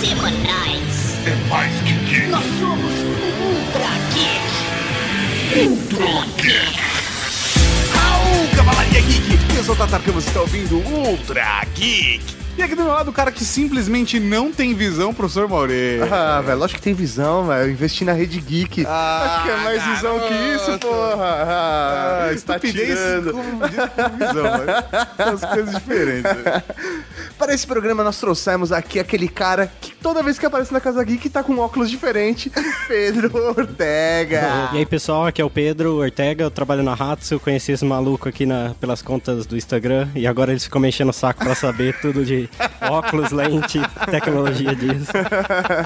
semanais. É mais que geek. Nós somos Ultra Geek. Ultra Geek. Au, Cavalaria Geek! Eu sou o Tatar Campos, você está ouvindo Ultra Geek. E aqui do meu lado, o cara que simplesmente não tem visão, professor Maurê. Ah, velho, lógico que tem visão, velho. Eu investi na rede geek. Ah, Acho que é mais visão que isso, porra. Ah, Ah, está estupidez tirando. confundida com visão, mas são coisas diferentes. Para esse programa, nós trouxemos aqui aquele cara que toda vez que aparece na Casa Geek tá com um óculos diferente, Pedro Ortega. E aí pessoal, aqui é o Pedro Ortega, eu trabalho na Hatsu, eu conheci esse maluco aqui na, pelas contas do Instagram e agora eles ficam mexendo o saco pra saber tudo de óculos, lente, tecnologia disso.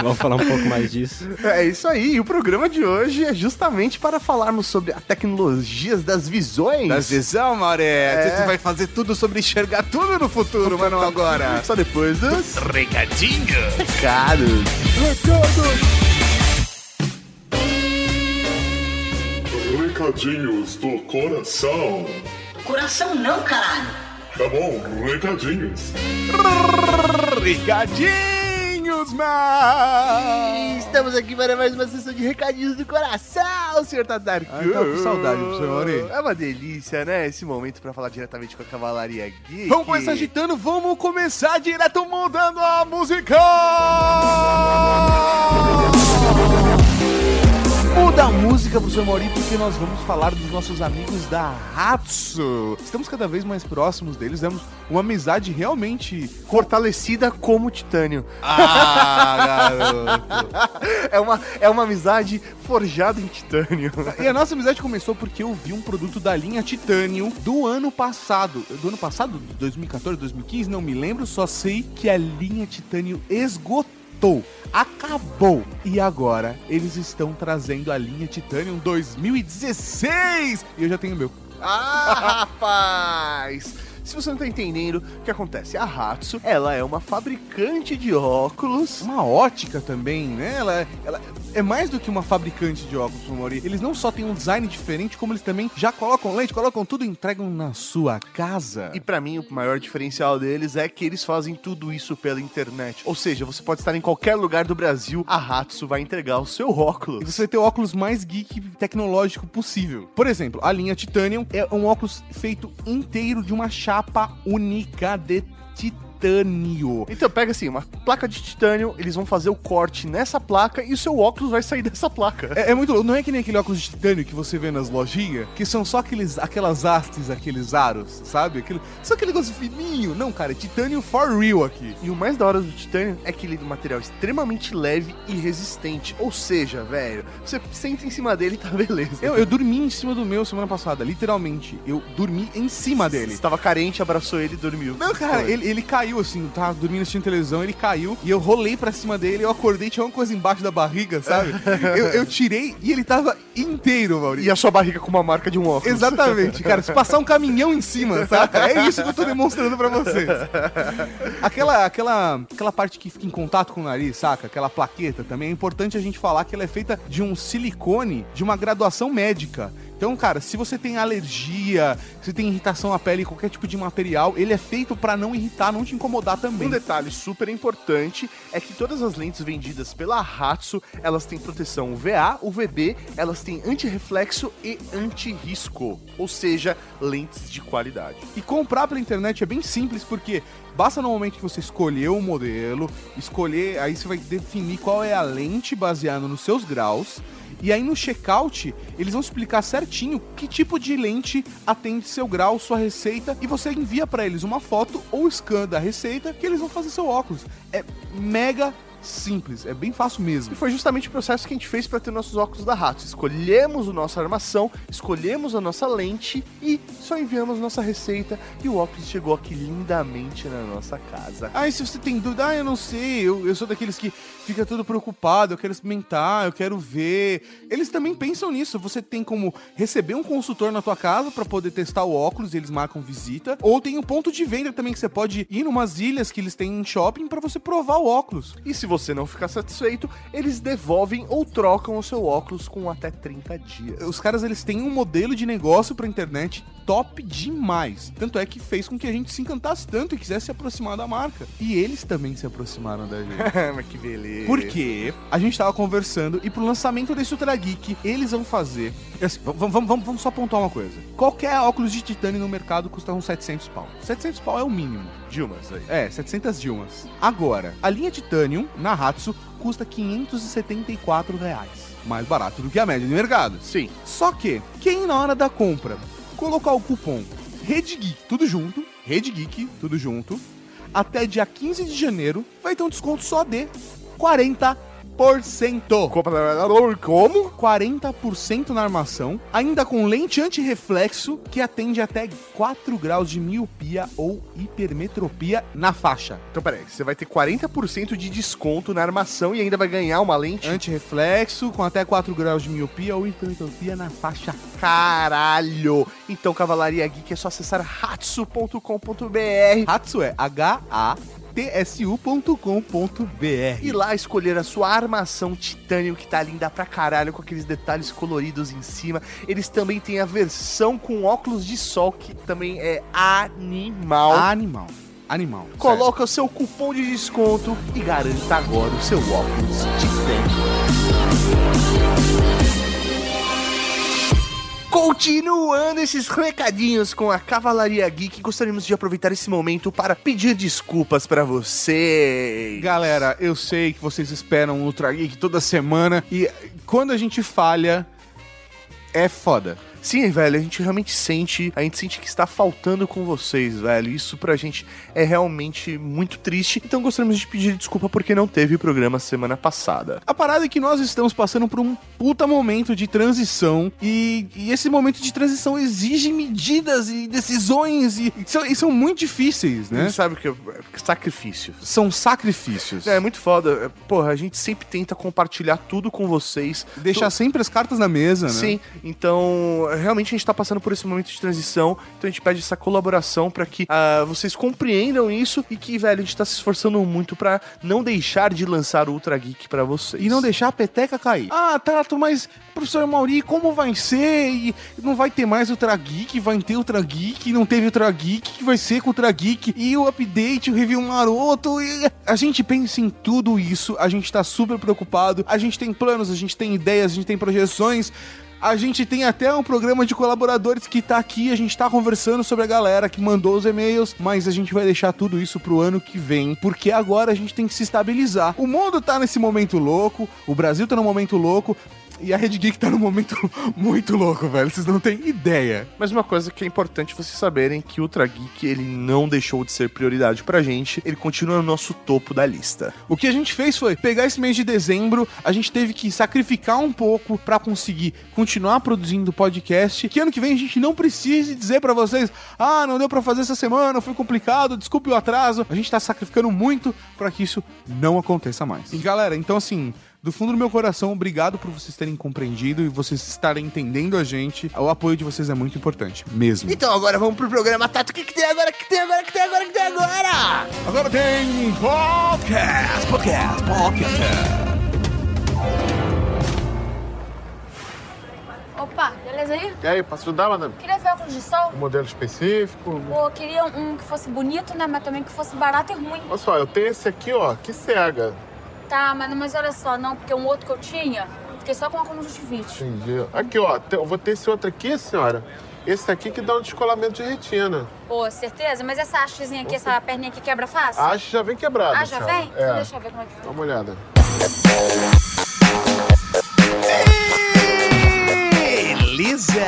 Vamos falar um pouco mais disso. É isso aí, e o programa de hoje é justamente para falarmos sobre as tecnologias das visões. Da visão, Mauré. É. Você vai fazer tudo sobre enxergar tudo no futuro, mas não agora. Só depois dos Recadinho. recados. Recadinhos do coração. Coração não, caralho. Tá bom, recadinhos. Recadinhos, man! Estamos aqui para mais uma sessão de recadinhos do coração, senhor Tadarku. Ah, eu tava com saudade, professor Mauri. É uma delícia, né? Esse momento para falar diretamente com a Cavalaria Geek. Vamos começar agitando, vamos começar direto mudando a música! Muda a música, professor Mauri, porque nós vamos falar dos nossos amigos da Hatsu. Estamos cada vez mais próximos deles, temos uma amizade realmente... Fortalecida como titânio. Ah, garoto! É uma, é uma amizade forjada em titânio. E a nossa amizade começou porque eu vi um produto da linha Titanium do ano passado. Do ano passado? 2014, 2015? Não me lembro, só sei que a linha Titanium esgotou. Acabou! E agora eles estão trazendo a linha Titanium 2016! E eu já tenho o meu. Ah, rapaz! Se você não tá entendendo, o que acontece? A Hatsu, ela é uma fabricante de óculos. Uma ótica também, né? Ela, ela é mais do que uma fabricante de óculos, Mori. Eles não só têm um design diferente, como eles também já colocam lente, colocam tudo e entregam na sua casa. E pra mim, o maior diferencial deles é que eles fazem tudo isso pela internet. Ou seja, você pode estar em qualquer lugar do Brasil, a Hatsu vai entregar o seu E óculos. você vai ter o óculos mais geek tecnológico possível. Por exemplo, a linha Titanium é um óculos feito inteiro de uma chapa única de titânio. Então pega assim, uma placa de titânio, eles vão fazer o corte nessa placa e o seu óculos vai sair dessa placa. É, é muito louco. Não é que nem aquele óculos de titânio que você vê nas lojinhas, que são só aqueles, aquelas hastes, aqueles aros, sabe? Aquele, só aquele negócio fininho. Não, cara, é titânio for real aqui. E o mais da hora do titânio é que ele é um material extremamente leve e resistente. Ou seja, velho, você senta em cima dele e tá beleza. Eu, eu dormi em cima do meu semana passada, literalmente. Eu dormi em cima dele. Estava carente, abraçou ele e dormiu. Não, cara, ele, ele caiu assim, tava dormindo assistindo televisão, ele caiu e eu rolei pra cima dele, eu acordei, tinha uma coisa embaixo da barriga, sabe? eu, eu tirei e ele tava inteiro, Maurício. E a sua barriga com uma marca de um óculos. Exatamente, cara. Se passar um caminhão em cima, saca? É isso que eu tô demonstrando pra vocês. Aquela, aquela, aquela parte que fica em contato com o nariz, saca? Aquela plaqueta também é importante a gente falar que ela é feita de um silicone de uma graduação médica. Então, cara, se você tem alergia, se tem irritação à pele, qualquer tipo de material, ele é feito pra não irritar, não te incomodar também. Um detalhe super importante é que todas as lentes vendidas pela Hatsu, elas têm proteção UVA, UVB, elas têm anti-reflexo e anti-risco, ou seja, lentes de qualidade. E comprar pela internet é bem simples, porque basta no momento que você escolher o modelo, escolher, aí você vai definir qual é a lente baseado nos seus graus. E aí no checkout, eles vão explicar certinho que tipo de lente atende seu grau, sua receita, e você envia pra eles uma foto ou scan da receita que eles vão fazer seu óculos. É mega simples, é bem fácil mesmo. E foi justamente o processo que a gente fez para ter nossos óculos da Hatsu. Escolhemos a nossa armação, escolhemos a nossa lente e só enviamos nossa receita e o óculos chegou aqui lindamente na nossa casa. Aí se você tem dúvida, ah, eu não sei, eu, eu sou daqueles que fica todo preocupado, eu quero experimentar, eu quero ver. Eles também pensam nisso. Você tem como receber um consultor na tua casa para poder testar o óculos, e eles marcam visita, ou tem um ponto de venda também que você pode ir numas ilhas que eles têm em shopping para você provar o óculos. E se você não ficar satisfeito, eles devolvem ou trocam o seu óculos com até 30 dias. Os caras eles têm um modelo de negócio pra internet top demais. Tanto é que fez com que a gente se encantasse tanto e quisesse se aproximar da marca. E eles também se aproximaram da gente. Mas que beleza. Porque a gente tava conversando e pro lançamento desse Ultra Geek, eles vão fazer. Assim, vamos, vamos, vamos, vamos só pontuar uma coisa. Qualquer óculos de titânio no mercado custa uns 700 pau. 700 pau é o mínimo. Dilmas aí. É, 700 Dilmas. Agora, a linha Titanium, na Hatsu, custa 574 reais. Mais barato do que a média de mercado. Sim. Só que, quem na hora da compra colocar o cupom Rede Geek, tudo junto, Rede Geek, tudo junto, até dia 15 de janeiro, vai ter um desconto só de 40%. Compra como? 40% na armação, ainda com lente anti-reflexo que atende até 4 graus de miopia ou hipermetropia na faixa. Então, peraí, você vai ter 40% de desconto na armação e ainda vai ganhar uma lente. Anti-reflexo com até 4 graus de miopia ou hipermetropia na faixa. Caralho! Então, Cavalaria Geek é só acessar hatsu.com.br. Hatsu é H-A-T-S-U.com.br. E lá escolher a sua armação titânio que tá linda pra caralho, com aqueles detalhes coloridos em cima. Eles também têm a versão com óculos de sol, que também é animal. Animal. Animal. Coloca o seu cupom de desconto e garanta agora o seu óculos titânio. Continuando esses recadinhos com a Cavalaria Geek, gostaríamos de aproveitar esse momento para pedir desculpas pra vocês. Galera, eu sei que vocês esperam o Ultra Geek toda semana e quando a gente falha, é foda. Sim, velho, a gente realmente sente, a gente sente que está faltando com vocês, velho. Isso pra gente é realmente muito triste. Então gostaríamos de pedir desculpa porque não teve programa semana passada. A parada é que nós estamos passando por um puta momento de transição e, e esse momento de transição exige medidas e decisões e, e são, e são muito difíceis, A né? gente sabe que é sacrifício. São sacrifícios. É, é muito foda. É, Porra, a gente sempre tenta compartilhar tudo com vocês. Deixar sempre as cartas na mesa, né? Sim, então realmente a gente tá passando por esse momento de transição, então a gente pede essa colaboração pra que ah, vocês compreendam isso e que, velho, a gente tá se esforçando muito pra não deixar de lançar o Ultra Geek pra vocês. E não deixar a peteca cair. Ah, Tato, mas, professor Mauri, como vai ser? E não vai ter mais Ultra Geek, vai ter Ultra Geek, não teve Ultra Geek, que vai ser com Ultra Geek, e o update, o review maroto. E... A gente pensa em tudo isso, a gente tá super preocupado, a gente tem planos, a gente tem ideias, a gente tem projeções. A gente tem até um programa de colaboradores que tá aqui, a gente tá conversando sobre a galera que mandou os e-mails, mas a gente vai deixar tudo isso pro ano que vem, porque agora a gente tem que se estabilizar. O mundo tá nesse momento louco, o Brasil tá num momento louco, e a Rede Geek tá num momento muito louco, velho. Vocês não têm ideia. Mas uma coisa que é importante vocês saberem que o Ultra Geek, ele não deixou de ser prioridade pra gente, ele continua no nosso topo da lista. O que a gente fez foi pegar esse mês de dezembro, a gente teve que sacrificar um pouco pra conseguir continuar produzindo podcast. Que ano que vem a gente não precise dizer pra vocês: "Ah, não deu pra fazer essa semana, foi complicado, desculpe o atraso". A gente tá sacrificando muito pra que isso não aconteça mais. E galera, então assim, do fundo do meu coração, obrigado por vocês terem compreendido e vocês estarem entendendo a gente. O apoio de vocês é muito importante, mesmo. Então agora vamos pro programa Tato. O que, que tem agora? O que tem agora? O que tem agora? O que tem agora? Agora tem podcast, podcast, podcast. Opa, beleza aí? E aí, posso ajudar, madame? Queria ver óculos de sol. Um modelo específico? Pô, queria um que fosse bonito, né? Mas também que fosse barato e ruim. Olha só, eu tenho esse aqui, ó, que cega. Tá, mas, mas olha só, não, porque um outro que eu tinha, fiquei só com uma conjuntivite. Entendi. Aqui, ó, eu vou ter esse outro aqui, senhora. Esse aqui que dá um descolamento de retina. Pô, certeza? Mas essa hastezinha aqui, essa perninha aqui quebra fácil? Acho que já vem quebrado, Ah, já senhora. vem? Então É. deixa eu ver como é que Dá foi. uma olhada. Beleza!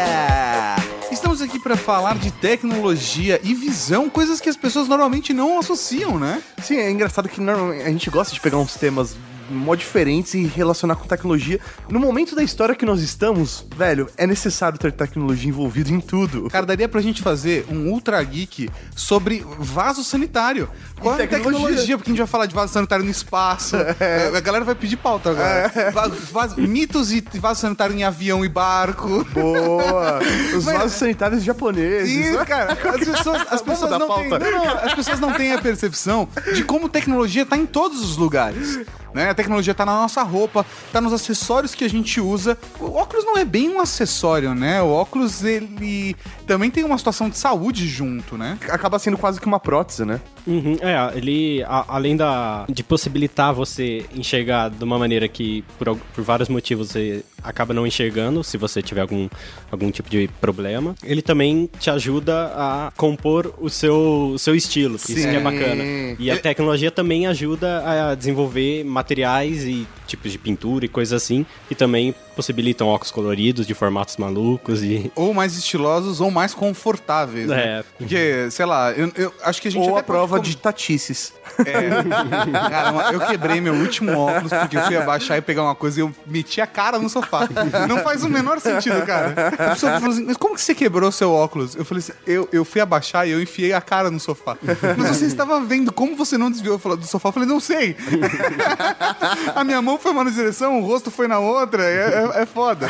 Estamos aqui para falar de tecnologia e visão, coisas que as pessoas normalmente não associam, né? Sim, é engraçado que a gente gosta de pegar uns temas mó diferentes e relacionar com tecnologia. No momento da história que nós estamos, velho, é necessário ter tecnologia envolvida em tudo. Cara, daria pra gente fazer um ultra geek sobre vaso sanitário. Qual é a tecnologia. tecnologia? Porque a gente vai falar de vaso sanitário no espaço. A galera vai pedir pauta agora. Va- vaso- mitos e vaso sanitário em avião e barco. Boa! Os Mas- vasos sanitários japoneses. Isso, cara. As pessoas, as pessoas não têm, não, não, as pessoas não têm a percepção de como tecnologia tá em todos os lugares. Né? A tecnologia tá na nossa roupa, tá nos acessórios que a gente usa. O óculos não é bem um acessório, né? O óculos, ele também tem uma situação de saúde junto, né? Acaba sendo quase que uma prótese, né? Uhum, é, ele, a- além da, de possibilitar você enxergar de uma maneira que, por, por vários motivos, você acaba não enxergando, se você tiver algum, algum tipo de problema, ele também te ajuda a compor o seu, o seu estilo, isso que é Sim. bacana. E a tecnologia também ajuda a desenvolver materiais e tipos de pintura e coisas assim, que também possibilitam óculos coloridos de formatos malucos e... Ou mais estilosos ou mais confortáveis, né? É. Porque, sei lá, eu, eu acho que a gente Ou até a prova pode de tatices. É. Cara, eu quebrei meu último óculos porque eu fui abaixar e pegar uma coisa e eu meti a cara no sofá. Não faz o menor sentido, cara. A pessoa falou assim, mas como que você quebrou seu óculos? Eu falei assim, eu, eu fui abaixar e eu enfiei a cara no sofá. Mas você estava vendo como você não desviou do sofá? Eu falei, não sei. A minha mão foi uma direção, o rosto foi na outra, é, é, é foda.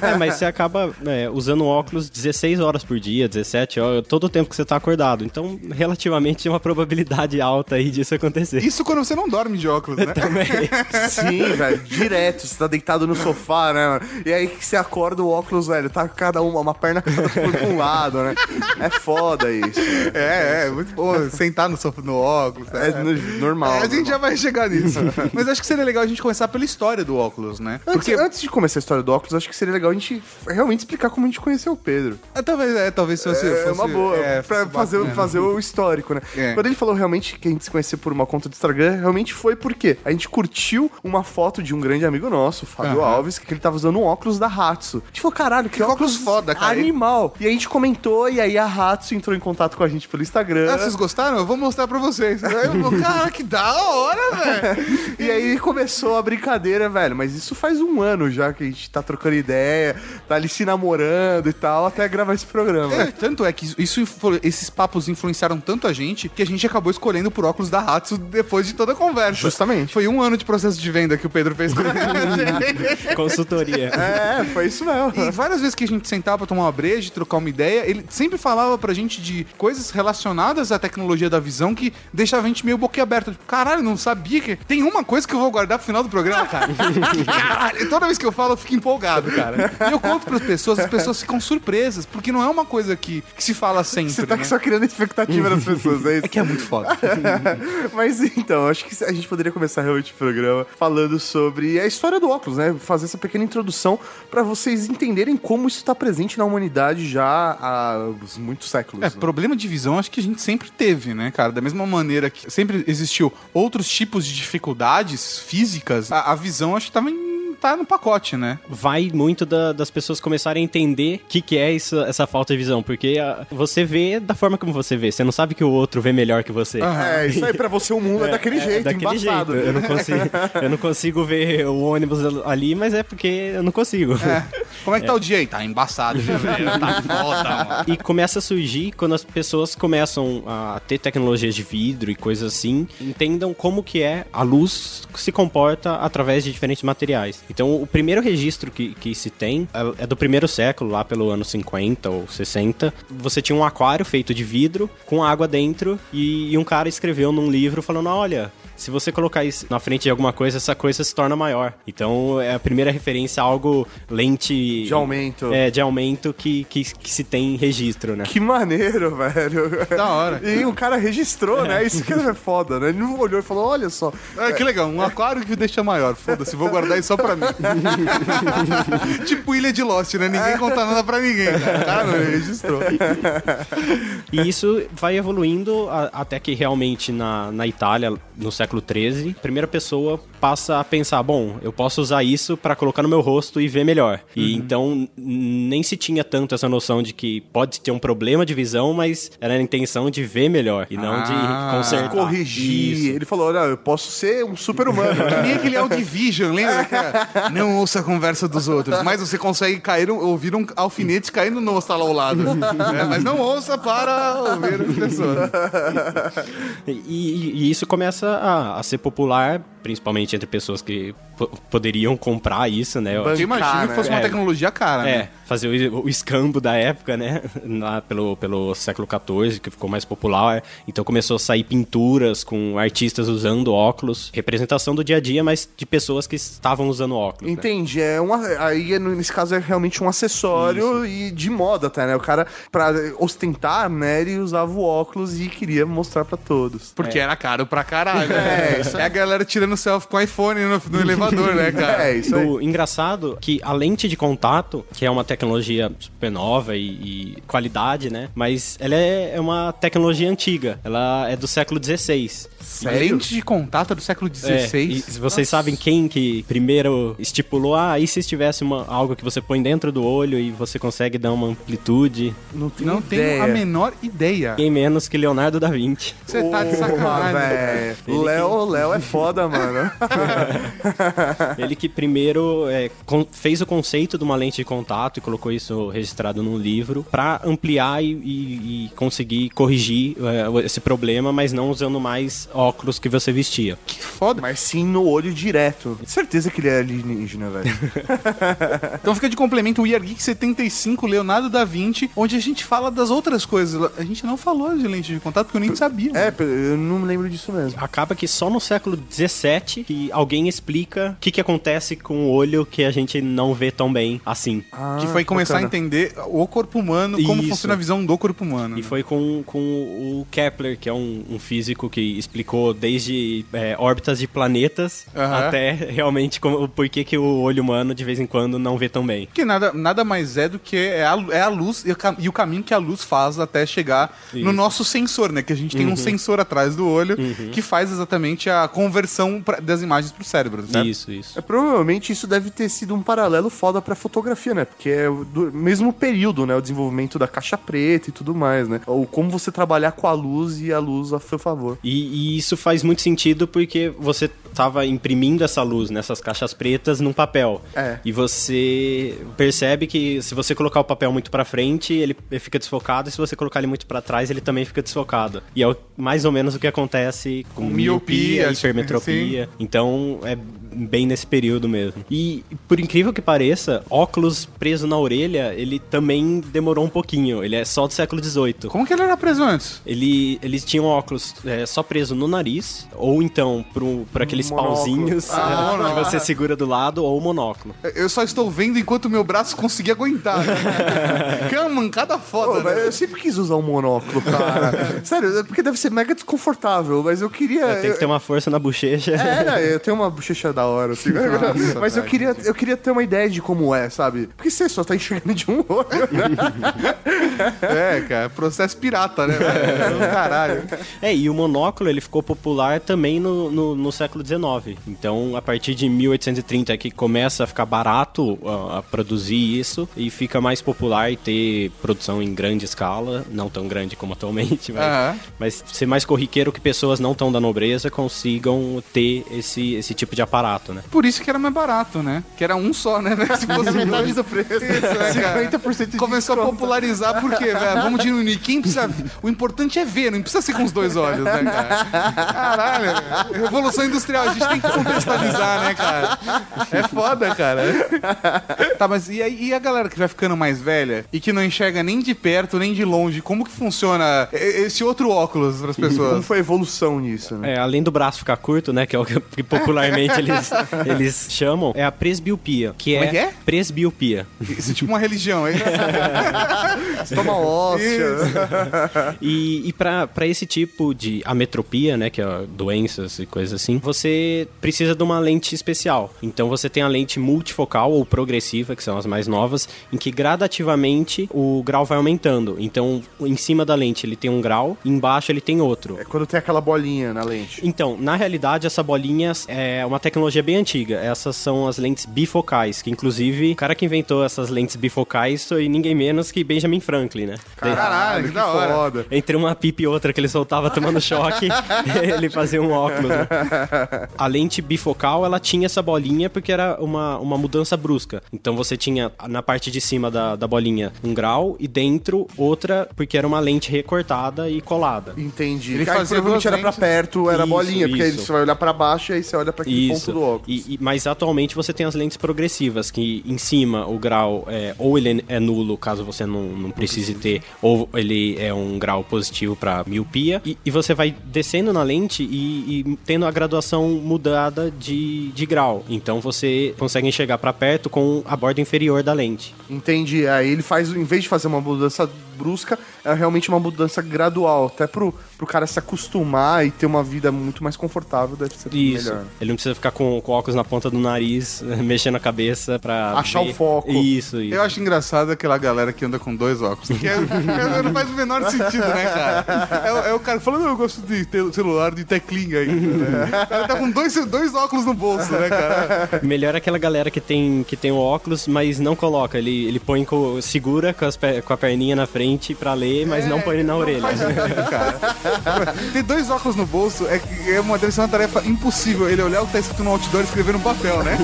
É, mas você acaba é, usando óculos 16 horas por dia, 17 horas, todo o tempo que você tá acordado. Então, relativamente, tem uma probabilidade alta aí disso acontecer. Isso quando você não dorme de óculos, né? Também. Sim, velho, direto. Você tá deitado no sofá, né, mano? E aí que você acorda o óculos, velho, tá cada uma, uma perna cada por um lado, né? É foda isso. É, é, muito bom sentar no, sofá, no óculos. né? É no- normal. É, a gente normal. já vai chegar nisso. Mas acho que seria legal a gente começar pela história do óculos, né? Porque antes de começar a história do óculos, acho que seria legal a gente realmente explicar como a gente conheceu o Pedro. É, talvez, é, talvez se você É fosse... uma boa, é, pra fosse fazer, bacana. fazer o histórico, né? É. Quando ele falou realmente que a gente se conheceu por uma conta do Instagram, realmente foi porque a gente curtiu uma foto de um grande amigo nosso, o Fábio Aham. Alves, que ele tava usando um óculos da Hatsu. A gente falou, caralho, que, óculos foda, cara. Animal. E a gente comentou, e aí a Hatsu entrou em contato com a gente pelo Instagram. Ah, vocês gostaram? Eu vou mostrar pra vocês. Aí eu vou, cara, que da hora, velho. E aí começou a brincadeira, velho. Mas isso faz um ano já que a gente tá trocando ideia, tá ali se namorando e tal, até gravar esse programa. É, tanto é que isso- esses papos influenciaram tanto a gente que a gente acabou escolhendo por óculos da Hatsu depois de toda a conversa. Justamente. Foi um ano de processo de venda que o Pedro fez com a gente. Consultoria. É, foi isso mesmo. E várias vezes que a gente sentava pra tomar uma breja, trocar uma ideia, ele sempre falava pra gente de coisas relacionadas à tecnologia da visão que deixava a gente meio boquiaberta. Tipo, caralho, não sabia que. Tem uma coisa que eu vou guardar pro final do programa, cara. Caralho, toda vez que eu falo, eu fico empolgado, cara. E eu conto pras pessoas, as pessoas ficam surpresas, porque não é uma coisa que, que se fala sempre. Você tá né? só criando expectativa das pessoas, é isso? É que é muito foda. Mas então, acho que a gente poderia começar realmente o programa falando sobre a história do óculos, né? Fazer essa pequena introdução pra vocês entenderem como isso tá presente na humanidade já há muitos séculos. É, né? problema de visão acho que a gente sempre teve, né, cara? Da mesma maneira que sempre existiu outros tipos de dificuldades físicas, a, a visão acho que tava em- tá no pacote, né? vai muito da- das pessoas começarem a entender o que, que é isso, essa falta de visão. Porque ah, você vê da forma como você vê. Você não sabe que o outro vê melhor que você. É, isso aí pra você o mundo é, daquele jeito, daquele embaçado. jeito. Eu não, consigo, eu não consigo ver o ônibus ali, mas é porque eu não consigo. É. Como é que tá o dia aí? Tá embaçado, viu, velho? Tá foda, mano. E começa a surgir quando as pessoas começam a ter tecnologias de vidro e coisas assim, entendam como que é a luz que se comporta através de diferentes materiais. Então, o primeiro registro que, que se tem é- é do primeiro século, lá pelo ano 50 ou 60. Você tinha um aquário feito de vidro com água dentro e, e um cara escreveu num livro falando, olha... Se você colocar isso na frente de alguma coisa, essa coisa se torna maior. Então, é a primeira referência a algo lente... De aumento. É, de aumento que, que, que se tem registro, né? Que maneiro, velho. Da hora. E o cara registrou, né? Isso que é foda, né? Ele não olhou e falou, olha só. Ah, que legal, um aquário que deixa maior. Foda-se, vou guardar isso só pra mim. tipo Ilha de Lost, né? Ninguém conta nada pra ninguém, cara. O cara não registrou. E isso vai evoluindo a- até que realmente na, na Itália, no século XIII, a primeira pessoa passa a pensar, bom, eu posso usar isso pra colocar no meu rosto e ver melhor. E então nem se tinha tanto essa noção de que pode ter um problema de visão, mas era a intenção de ver melhor e não Ah, de consertar. Corrigir. Isso. Ele falou, olha, eu posso ser um super-humano. Que né? nem aquele Audivision, lembra? daquela? Não ouça a conversa dos outros, mas você consegue cair, ouvir um alfinete caindo no ostalo ao lado. É, mas não ouça para ouvir as pessoas. E, e- e isso começa a, a ser popular principalmente entre pessoas que po- poderiam comprar isso, né? Eu imagino que fosse uma É. tecnologia cara, É, né? fazer o, o escambo da época, né? Lá pelo, pelo século XIV, que ficou mais popular. Então começou a sair pinturas com artistas usando óculos. Representação do dia a dia, mas de pessoas que estavam usando óculos. né? Entendi, é uma, aí nesse caso é realmente um acessório e de moda até, né? O cara, pra ostentar, né, ele usava o óculos e queria mostrar pra todos. Porque era caro pra caralho. É, É, isso é a galera tirando selfie com iPhone no, no elevador, né, cara? É, isso aí. O engraçado que a lente de contato, que é uma tecnologia super nova e, e qualidade, né? Mas ela é, é uma tecnologia antiga. Ela é do século XVI. Lente de contato do século É, XVI. e vocês sabem quem que primeiro estipulou, ah, e se tivesse uma, algo que você põe dentro do olho e você consegue dar uma amplitude? Não tenho Não tenho a menor ideia. Quem menos que Leonardo da Vinci. Você tá de sacanagem. velho. Léo, Léo é foda, mano. Ele que primeiro é, fez o conceito de uma lente de contato e colocou isso registrado num livro pra ampliar e, e- e conseguir corrigir é, esse problema, mas não usando mais óculos que você vestia. Que foda. Mas sim no olho direto. Certeza que ele é alienígena, velho. Então fica de complemento o Geek 75, Leonardo da Vinci, onde a gente fala das outras coisas. A gente não falou de lente de contato porque eu nem sabia. É, eu não me lembro disso mesmo. Acaba que só no século XVII que alguém explica o que, que acontece com o olho que a gente não vê tão bem assim. que foi começar bacana. a entender o corpo humano, como Isso. funciona a visão do corpo humano. E foi com, com o Kepler, que é um, um físico que explicou desde é, órbitas de planetas Aham. até realmente como, por que, que o olho humano de vez em quando não vê tão bem. Que nada, nada mais é do que é a, é a luz e e o caminho que a luz faz até chegar no Isso. nosso sensor, né? Que a gente tem um sensor atrás do olho que faz exatamente a conversão pra- das imagens pro cérebro, certo? Isso, isso. É, provavelmente isso deve ter sido um paralelo foda pra fotografia, né? Porque é o do mesmo período, né? O desenvolvimento da caixa preta e tudo mais, né? Ou como você trabalhar com a luz e a luz a seu favor. E, e isso faz muito sentido porque você estava imprimindo essa luz nessas caixas pretas num papel. É. E você percebe que se você colocar o papel muito pra frente, ele fica desfocado, e se você colocar ele muito pra trás, ele também fica desfocado. E é mais ou menos o que acontece com miopia, miopia, hipermetropia. Então é bem nesse período mesmo. E por incrível que pareça, óculos preso na orelha, ele também demorou um pouquinho. Ele é só do século XVIII. Como que ele era preso antes? Ele, eles tinham óculos é, só preso no nariz, ou então pro, por aqueles Monóculo. pauzinhos Ah, que você segura do lado, ou monóculo. Eu só estou vendo enquanto meu braço conseguia aguentar. né? que é uma mancada foda, né? eu sempre quis usar um monóculo, cara. Sério, é porque deve ser mega desconfortável, mas eu queria. Tem que ter uma força na bochecha. É, eu tenho uma bochecha da hora, assim. Nossa, mas eu queria, eu queria ter uma ideia de como é, sabe? Porque você só tá enxergando de um olho, né? É, cara, processo pirata, né? velho? Caralho. É, e o monóculo ele ficou popular também no, no, no século XIX. Então, a partir de 1830 é que começa a ficar barato a, a produzir isso e fica mais popular e ter produção em grande escala, não tão grande como atualmente, mas, mas ser mais corriqueiro que pessoas não tão da nobreza consigam ter esse, esse tipo de aparato, né? Por isso que era mais barato, né? Que era um só, né? Se fosse metade do preço. Isso, né, cara? 50% de Começou a desconto. popularizar porque, velho, vamos diminuir. Quem precisa. O importante é ver, não precisa ser com os dois olhos, né, cara? Caralho, velho. Revolução industrial, a gente tem que contextualizar, né, cara? É foda, cara. Tá, mas e, aí, e a galera que vai ficando mais velha e que não enxerga nem de perto, nem de longe, como que funciona e- esse outro óculos pras Como pessoas? foi a evolução nisso, né? É, além do braço ficar curto, né, que é o que que popularmente eles, eles chamam, é a presbiopia, que Como é, é que é? presbiopia. Isso é tipo uma religião, hein? Estoma óssea. E, e para esse tipo de ametropia, né, que é doenças e coisas assim, você precisa de uma lente especial. Então você tem a lente multifocal ou progressiva, que são as mais novas, em que gradativamente o grau vai aumentando. Então, em cima da lente ele tem um grau, embaixo ele tem outro. É quando tem aquela bolinha na lente. Então, na realidade, essa bolinha é uma tecnologia tecnologia bem antiga. Essas são as lentes bifocais, que inclusive o cara que inventou essas lentes bifocais foi ninguém menos que Benjamin Franklin, né? Caralho, que da hora. foda. Entre uma pipa e outra que ele soltava tomando choque, ele fazia um óculos. né? A lente bifocal, ela tinha essa bolinha porque era uma, uma mudança brusca. Então você tinha na parte de cima da, da bolinha um grau e dentro outra porque era uma lente recortada e colada. Entendi. Ele fazia provavelmente era pra perto, era Isso, bolinha, porque aí isso. você vai olhar pra baixo e aí você olha pra aquele Isso. ponto do óculos. E- e- mas atualmente você tem as lentes progressivas, que em cima o grau é, ou ele é nulo, caso você não, não precise ter, ou ele é um grau positivo para miopia, e, e você vai descendo na lente e, e tendo a graduação mudada de, de grau. Então você consegue enxergar para perto com a borda inferior da lente. Entendi. Aí ele faz, em vez de fazer uma mudança brusca, é realmente uma mudança gradual. Até pro, pro cara se acostumar e ter uma vida muito mais confortável, deve ser Isso. melhor. Ele não precisa ficar com, com óculos na ponta do nariz, mexendo a cabeça pra. Achar ver. o foco. Isso, isso. Eu acho engraçado aquela galera que anda com dois óculos. Que é- é- não faz o menor sentido, né, cara? É, o- é o cara falando, eu gosto de ter celular de teclinha ainda. Né? O cara tá com dois, dois óculos no bolso, né, cara? Melhor aquela galera que tem, que tem o óculos, mas não coloca. Ele, ele põe com, segura com, as com a perninha na frente pra ler, mas não põe na orelha. Ter dois óculos no bolso é, que é uma, deve ser uma tarefa impossível. Ele olhar o que tá escrito no outdoor e escrever no papel, né?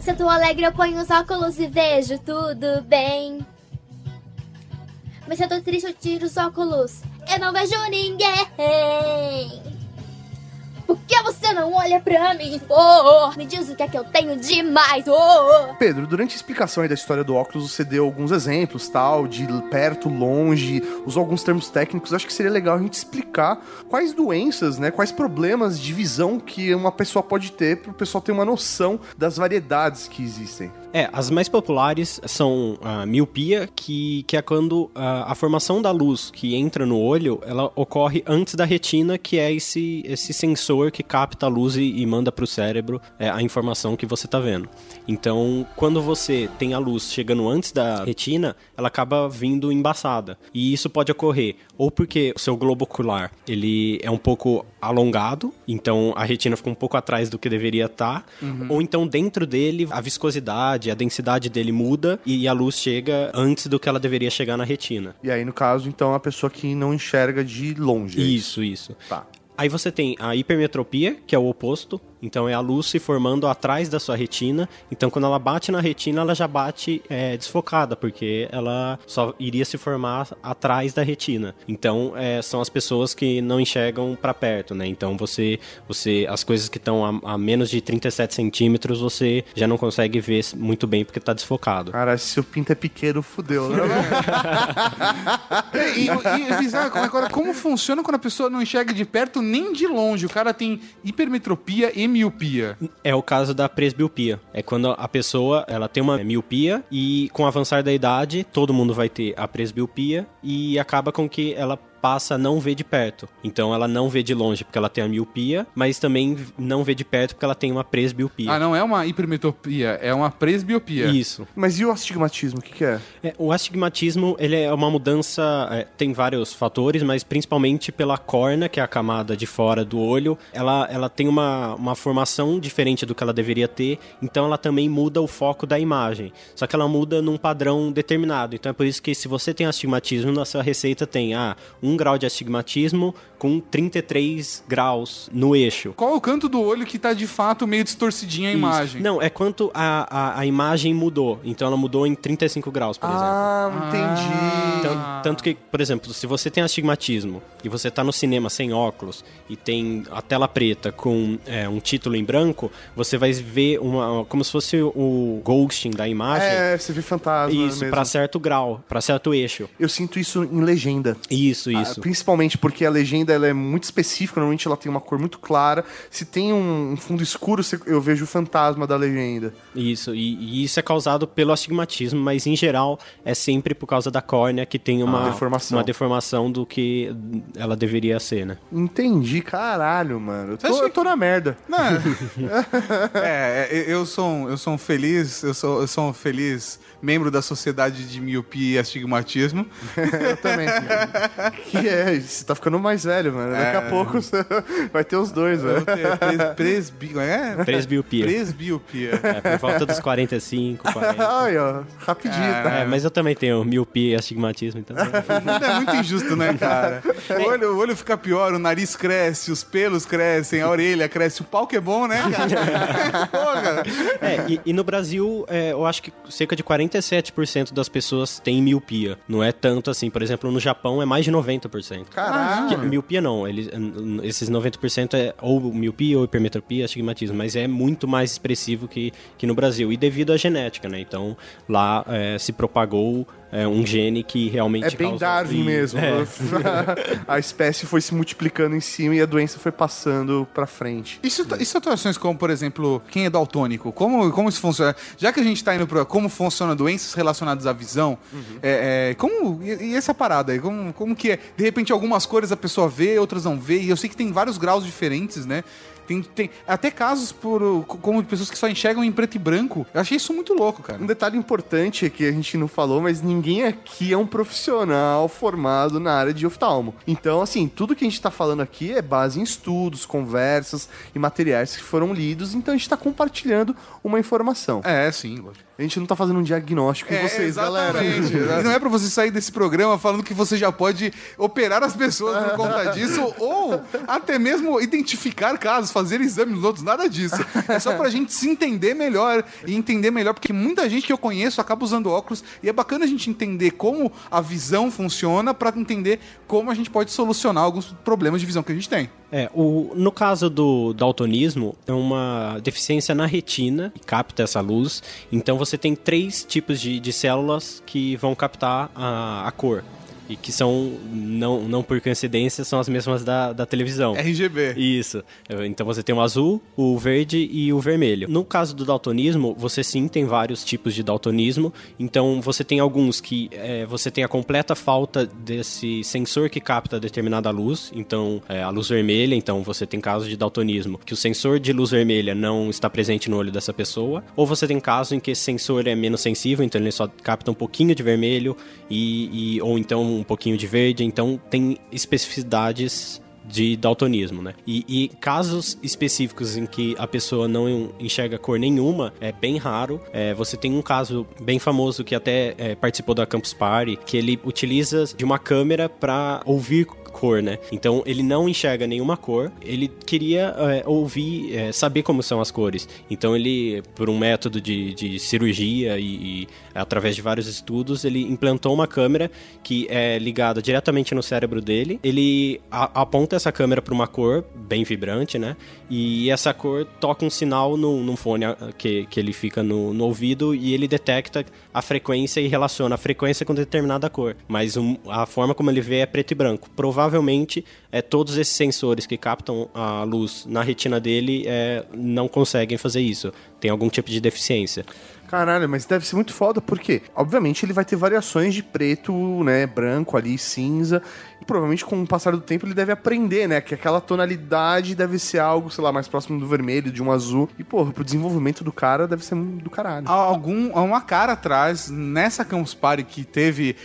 Se eu tô alegre, eu ponho os óculos e vejo tudo bem. Mas se eu tô triste, eu tiro os óculos. Eu não vejo ninguém. Por que você não olha pra mim? Oh, me diz o que é que eu tenho demais. Oh. Pedro, durante a explicação da história do óculos, você deu alguns exemplos, tal, de perto, longe, usou alguns termos técnicos. Acho que seria legal a gente explicar quais doenças, né, quais problemas de visão que uma pessoa pode ter para o pessoal ter uma noção das variedades que existem. É, as mais populares são a miopia, que, que é quando a, a formação da luz que entra no olho, ela ocorre antes da retina, que é esse, esse sensor que capta a luz e, e manda para o cérebro é, a informação que você está vendo. Então, quando você tem a luz chegando antes da retina, ela acaba vindo embaçada. E isso pode ocorrer ou porque o seu globo ocular ele é um pouco alongado, então a retina fica um pouco atrás do que deveria estar, ou então dentro dele a viscosidade, a densidade dele muda e a luz chega antes do que ela deveria chegar na retina. E aí, no caso, então, a pessoa que não enxerga de longe. é Isso, isso. Tá. Aí você tem a hipermetropia, que é o oposto. Então é a luz se formando atrás da sua retina. Então quando ela bate na retina, ela já bate é, desfocada, porque ela só iria se formar atrás da retina. Então é, são as pessoas que não enxergam para perto, né? Então você, você as coisas que estão a, a menos de 37 centímetros, você já não consegue ver muito bem porque tá desfocado. Cara, se o pinto é pequeno, fudeu, né? E, e, e bizarro, como- agora, como funciona quando a pessoa não enxerga de perto nem de longe? O cara tem hipermetropia e miopia. É o caso da presbiopia. É quando a pessoa ela tem uma miopia e com o avançar da idade, todo mundo vai ter a presbiopia e acaba com que ela passa a não ver de perto. Então ela não vê de longe porque ela tem a miopia, mas também não vê de perto porque ela tem uma presbiopia. Ah, não é uma hipermetropia, é uma presbiopia. Isso. Mas e o astigmatismo, o que, que é? É, o astigmatismo ele é uma mudança, é, tem vários fatores, mas principalmente pela córnea, que é a camada de fora do olho, ela, ela tem uma, uma formação diferente do que ela deveria ter, então ela também muda o foco da imagem. Só que ela muda num padrão determinado. Então é por isso que se você tem astigmatismo, na sua receita tem ah, um grau de astigmatismo com 33 graus no eixo. Qual é o canto do olho que tá de fato meio distorcidinha a Isso. imagem? Não, é quanto a, a, a imagem mudou. Então ela mudou em 35 graus, por exemplo. Ah, entendi. Tan- tanto que, por exemplo, se você tem astigmatismo e você tá no cinema sem óculos e tem a tela preta com é, um título em branco, você vai ver uma como se fosse o ghosting da imagem. É, você vê fantasma Isso, mesmo. pra certo grau, pra certo eixo. Eu sinto isso em legenda. Isso, isso. Isso. Principalmente porque a legenda ela é muito específica, normalmente ela tem uma cor muito clara. Se tem um, um fundo escuro, eu vejo o fantasma da legenda. Isso, e, e isso é causado pelo astigmatismo, mas em geral é sempre por causa da córnea que tem uma, Ah, deformação. uma deformação do que ela deveria ser, né? Entendi, caralho, mano. Eu tô, eu tô na merda. Não, é, é, eu sou um, eu sou um feliz, eu sou, eu sou um feliz membro da sociedade de miopia e astigmatismo. Eu também. que é, você tá ficando mais velho, mano. Daqui a pouco você vai ter os dois, velho. pres, presbi, é? Presbiopia. Presbiopia. É, por volta dos 45, 40. Ai, ó, rapidinho, tá? É, mas eu também tenho miopia e astigmatismo, então. É muito injusto, né, cara? O olho, o olho fica pior, o nariz cresce, os pelos crescem, a orelha cresce. O pau que é bom, né, cara? Porra. É, e, e no Brasil, é, eu acho que cerca de 47% das pessoas têm miopia. Não é tanto assim. Por exemplo, no Japão é mais de 90%. Caralho. Miopia não, eles, esses 90% é ou miopia ou hipermetropia, astigmatismo, mas é muito mais expressivo que, que no Brasil. E devido à genética, né? Então lá é, se propagou é, um gene que realmente É bem causa- Darwin e- mesmo. é. a espécie foi se multiplicando em cima e a doença foi passando pra frente. E, situa- e situações como, por exemplo, quem é daltônico? Como, como isso funciona? Já que a gente tá indo pra como funciona doenças relacionadas à visão, é, é, como. E, e essa parada aí? Como, como que é? De repente, algumas cores a pessoa vê, outras não vê, e eu sei que tem vários graus diferentes, né? Tem, tem até casos por, como de pessoas que só enxergam em preto e branco. Eu achei isso muito louco, cara. Um detalhe importante é que a gente não falou, mas ninguém aqui é um profissional formado na área de oftalmo. Então, assim, tudo que a gente tá falando aqui é base em estudos, conversas e materiais que foram lidos, então a gente tá compartilhando uma informação. É, sim, lógico. A gente não tá fazendo um diagnóstico em vocês, galera. exatamente. E não é pra você sair desse programa falando que você já pode operar as pessoas por conta disso, ou até mesmo identificar casos, fazer exames nos outros, nada disso. É só pra gente se entender melhor e entender melhor, porque muita gente que eu conheço acaba usando óculos e é bacana a gente entender como a visão funciona pra entender como a gente pode solucionar alguns problemas de visão que a gente tem. É, o, no caso do daltonismo, é uma deficiência na retina que capta essa luz. Então você tem três tipos de, de células que vão captar a, a cor. E que são, não, não por coincidência, são as mesmas da, da televisão. RGB. Isso. Então você tem o azul, o verde e o vermelho. No caso do daltonismo, você sim tem vários tipos de daltonismo. Então você tem alguns que é, você tem a completa falta desse sensor que capta determinada luz. Então é, a luz vermelha. Então você tem casos de daltonismo que o sensor de luz vermelha não está presente no olho dessa pessoa. Ou você tem casos em que esse sensor é menos sensível, então ele só capta um pouquinho de vermelho e, e- ou então um pouquinho de verde. Então tem especificidades de daltonismo, né? E, e casos específicos em que a pessoa não enxerga cor nenhuma é bem raro. É, você tem um caso bem famoso que até é, participou da Campus Party, que ele utiliza de uma câmera para ouvir cor, né? Então ele não enxerga nenhuma cor. Ele queria é, ouvir, é, saber como são as cores. Então ele, por um método de, de cirurgia e, e através de vários estudos, ele implantou uma câmera que é ligada diretamente no cérebro dele. Ele aponta essa câmera para uma cor bem vibrante, né? E essa cor toca um sinal no, num fone ah, que, que ele fica no, no ouvido e ele detecta a frequência e relaciona a frequência com determinada cor. Mas um- a forma como ele vê é preto e branco. Provavelmente, é, todos esses sensores que captam a luz na retina dele é, não conseguem fazer isso. Tem algum tipo de deficiência. Caralho, mas deve ser muito foda, porque, obviamente, ele vai ter variações de preto, né, branco ali, cinza, e provavelmente com o passar do tempo ele deve aprender, né, que aquela tonalidade deve ser algo, sei lá, mais próximo do vermelho, de um azul, e, porra, pro desenvolvimento do cara deve ser do caralho. Há algum, há uma cara atrás, nessa Campus Party que teve,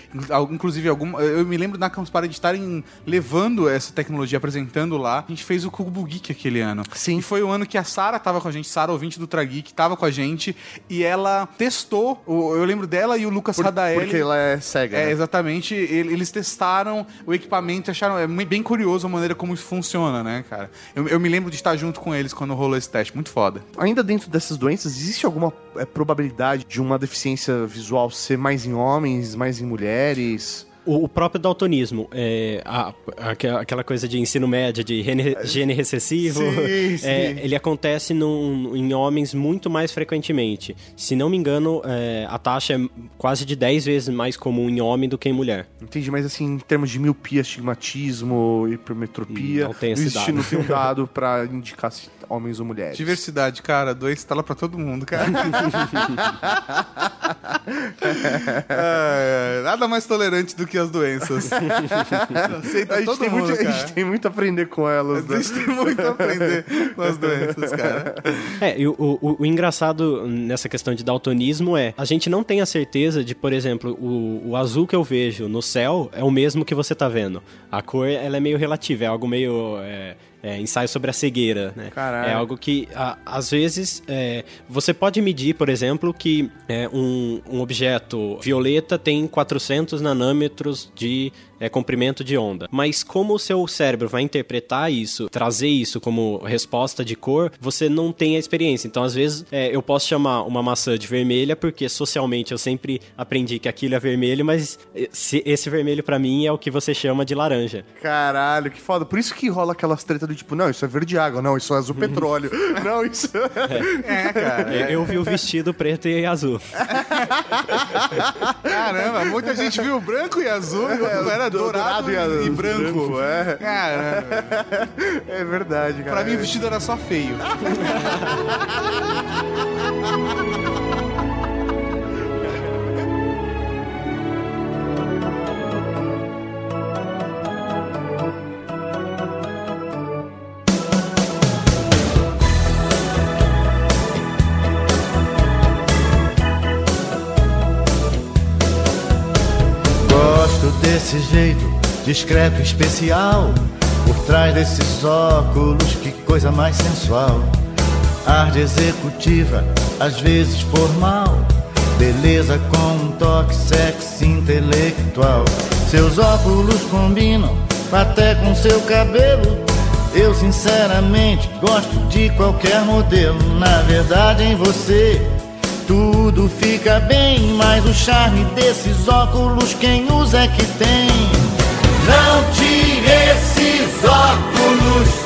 inclusive alguma. Eu me lembro na Campus Party de estarem levando essa tecnologia, apresentando lá. A gente fez o Cubo Geek aquele ano. Sim. E foi o ano que a Sara tava com a gente, Sara, ouvinte do Trageek, tava com a gente, e ela testou. Eu lembro dela e o Lucas Por- porque ela é cega, É, né? exatamente. ele- Eles testaram o equipamento e acharam. É bem curioso a maneira como isso funciona, né, cara? Eu, eu me lembro de estar junto com eles quando rolou esse teste. Muito foda. Ainda dentro dessas doenças, existe alguma é, probabilidade de uma deficiência visual ser mais em homens, mais em mulheres? O, próprio daltonismo, é, a- aque- aquela coisa de ensino médio, de rene- gene recessivo, Sim, sim. é, ele acontece num- em homens muito mais frequentemente. Se não me engano, é, a taxa é quase de 10 vezes mais comum em homem do que em mulher. Entendi, mas assim, em termos de miopia, astigmatismo, hipermetropia, Não tem esse existe, dado. não tem um dado pra indicar se homens ou mulheres. Diversidade, cara. Dois tá lá pra todo mundo, cara. É, nada mais tolerante do que as doenças. Aceita A gente, todo tem mundo, muito, a cara. gente tem muito a aprender com elas. A né? gente tem muito a aprender com as doenças, cara. É, e o, o- o engraçado nessa questão de daltonismo é, a gente não tem a certeza de, por exemplo, o, o azul que eu vejo no céu é o mesmo que você tá vendo. A cor, ela é meio relativa, é algo meio... é, é, ensaio sobre a cegueira, né? Caralho. É algo que, a- às vezes, é, você pode medir, por exemplo, que é, um, um objeto violeta tem 400 nanômetros de é, comprimento de onda. Mas como o seu cérebro vai interpretar isso, trazer isso como resposta de cor, você não tem a experiência. Então, às vezes, é, eu posso chamar uma maçã de vermelha, porque socialmente eu sempre aprendi que aquilo é vermelho, mas eh, se- esse vermelho pra mim é o que você chama de laranja. Caralho, que foda. Por isso que rola aquelas tretas do tipo, não, isso é verde água, não, isso é azul petróleo. não, isso. É, cara. Eu, eu vi o vestido preto e azul. Caramba, muita gente viu branco e azul, enquanto era dourado, dourado e e, branco. branco, é. Caramba. É verdade, cara. Pra mim o vestido era só feio. desse jeito discreto especial. Por trás desses óculos, que coisa mais sensual. Ar de executiva, às vezes formal. Beleza com um toque sexy intelectual. Seus óculos combinam até com seu cabelo. Eu sinceramente gosto de qualquer modelo. Na verdade, em você tudo fica bem, mas o charme desses óculos quem usa é que tem. Não tire esses óculos,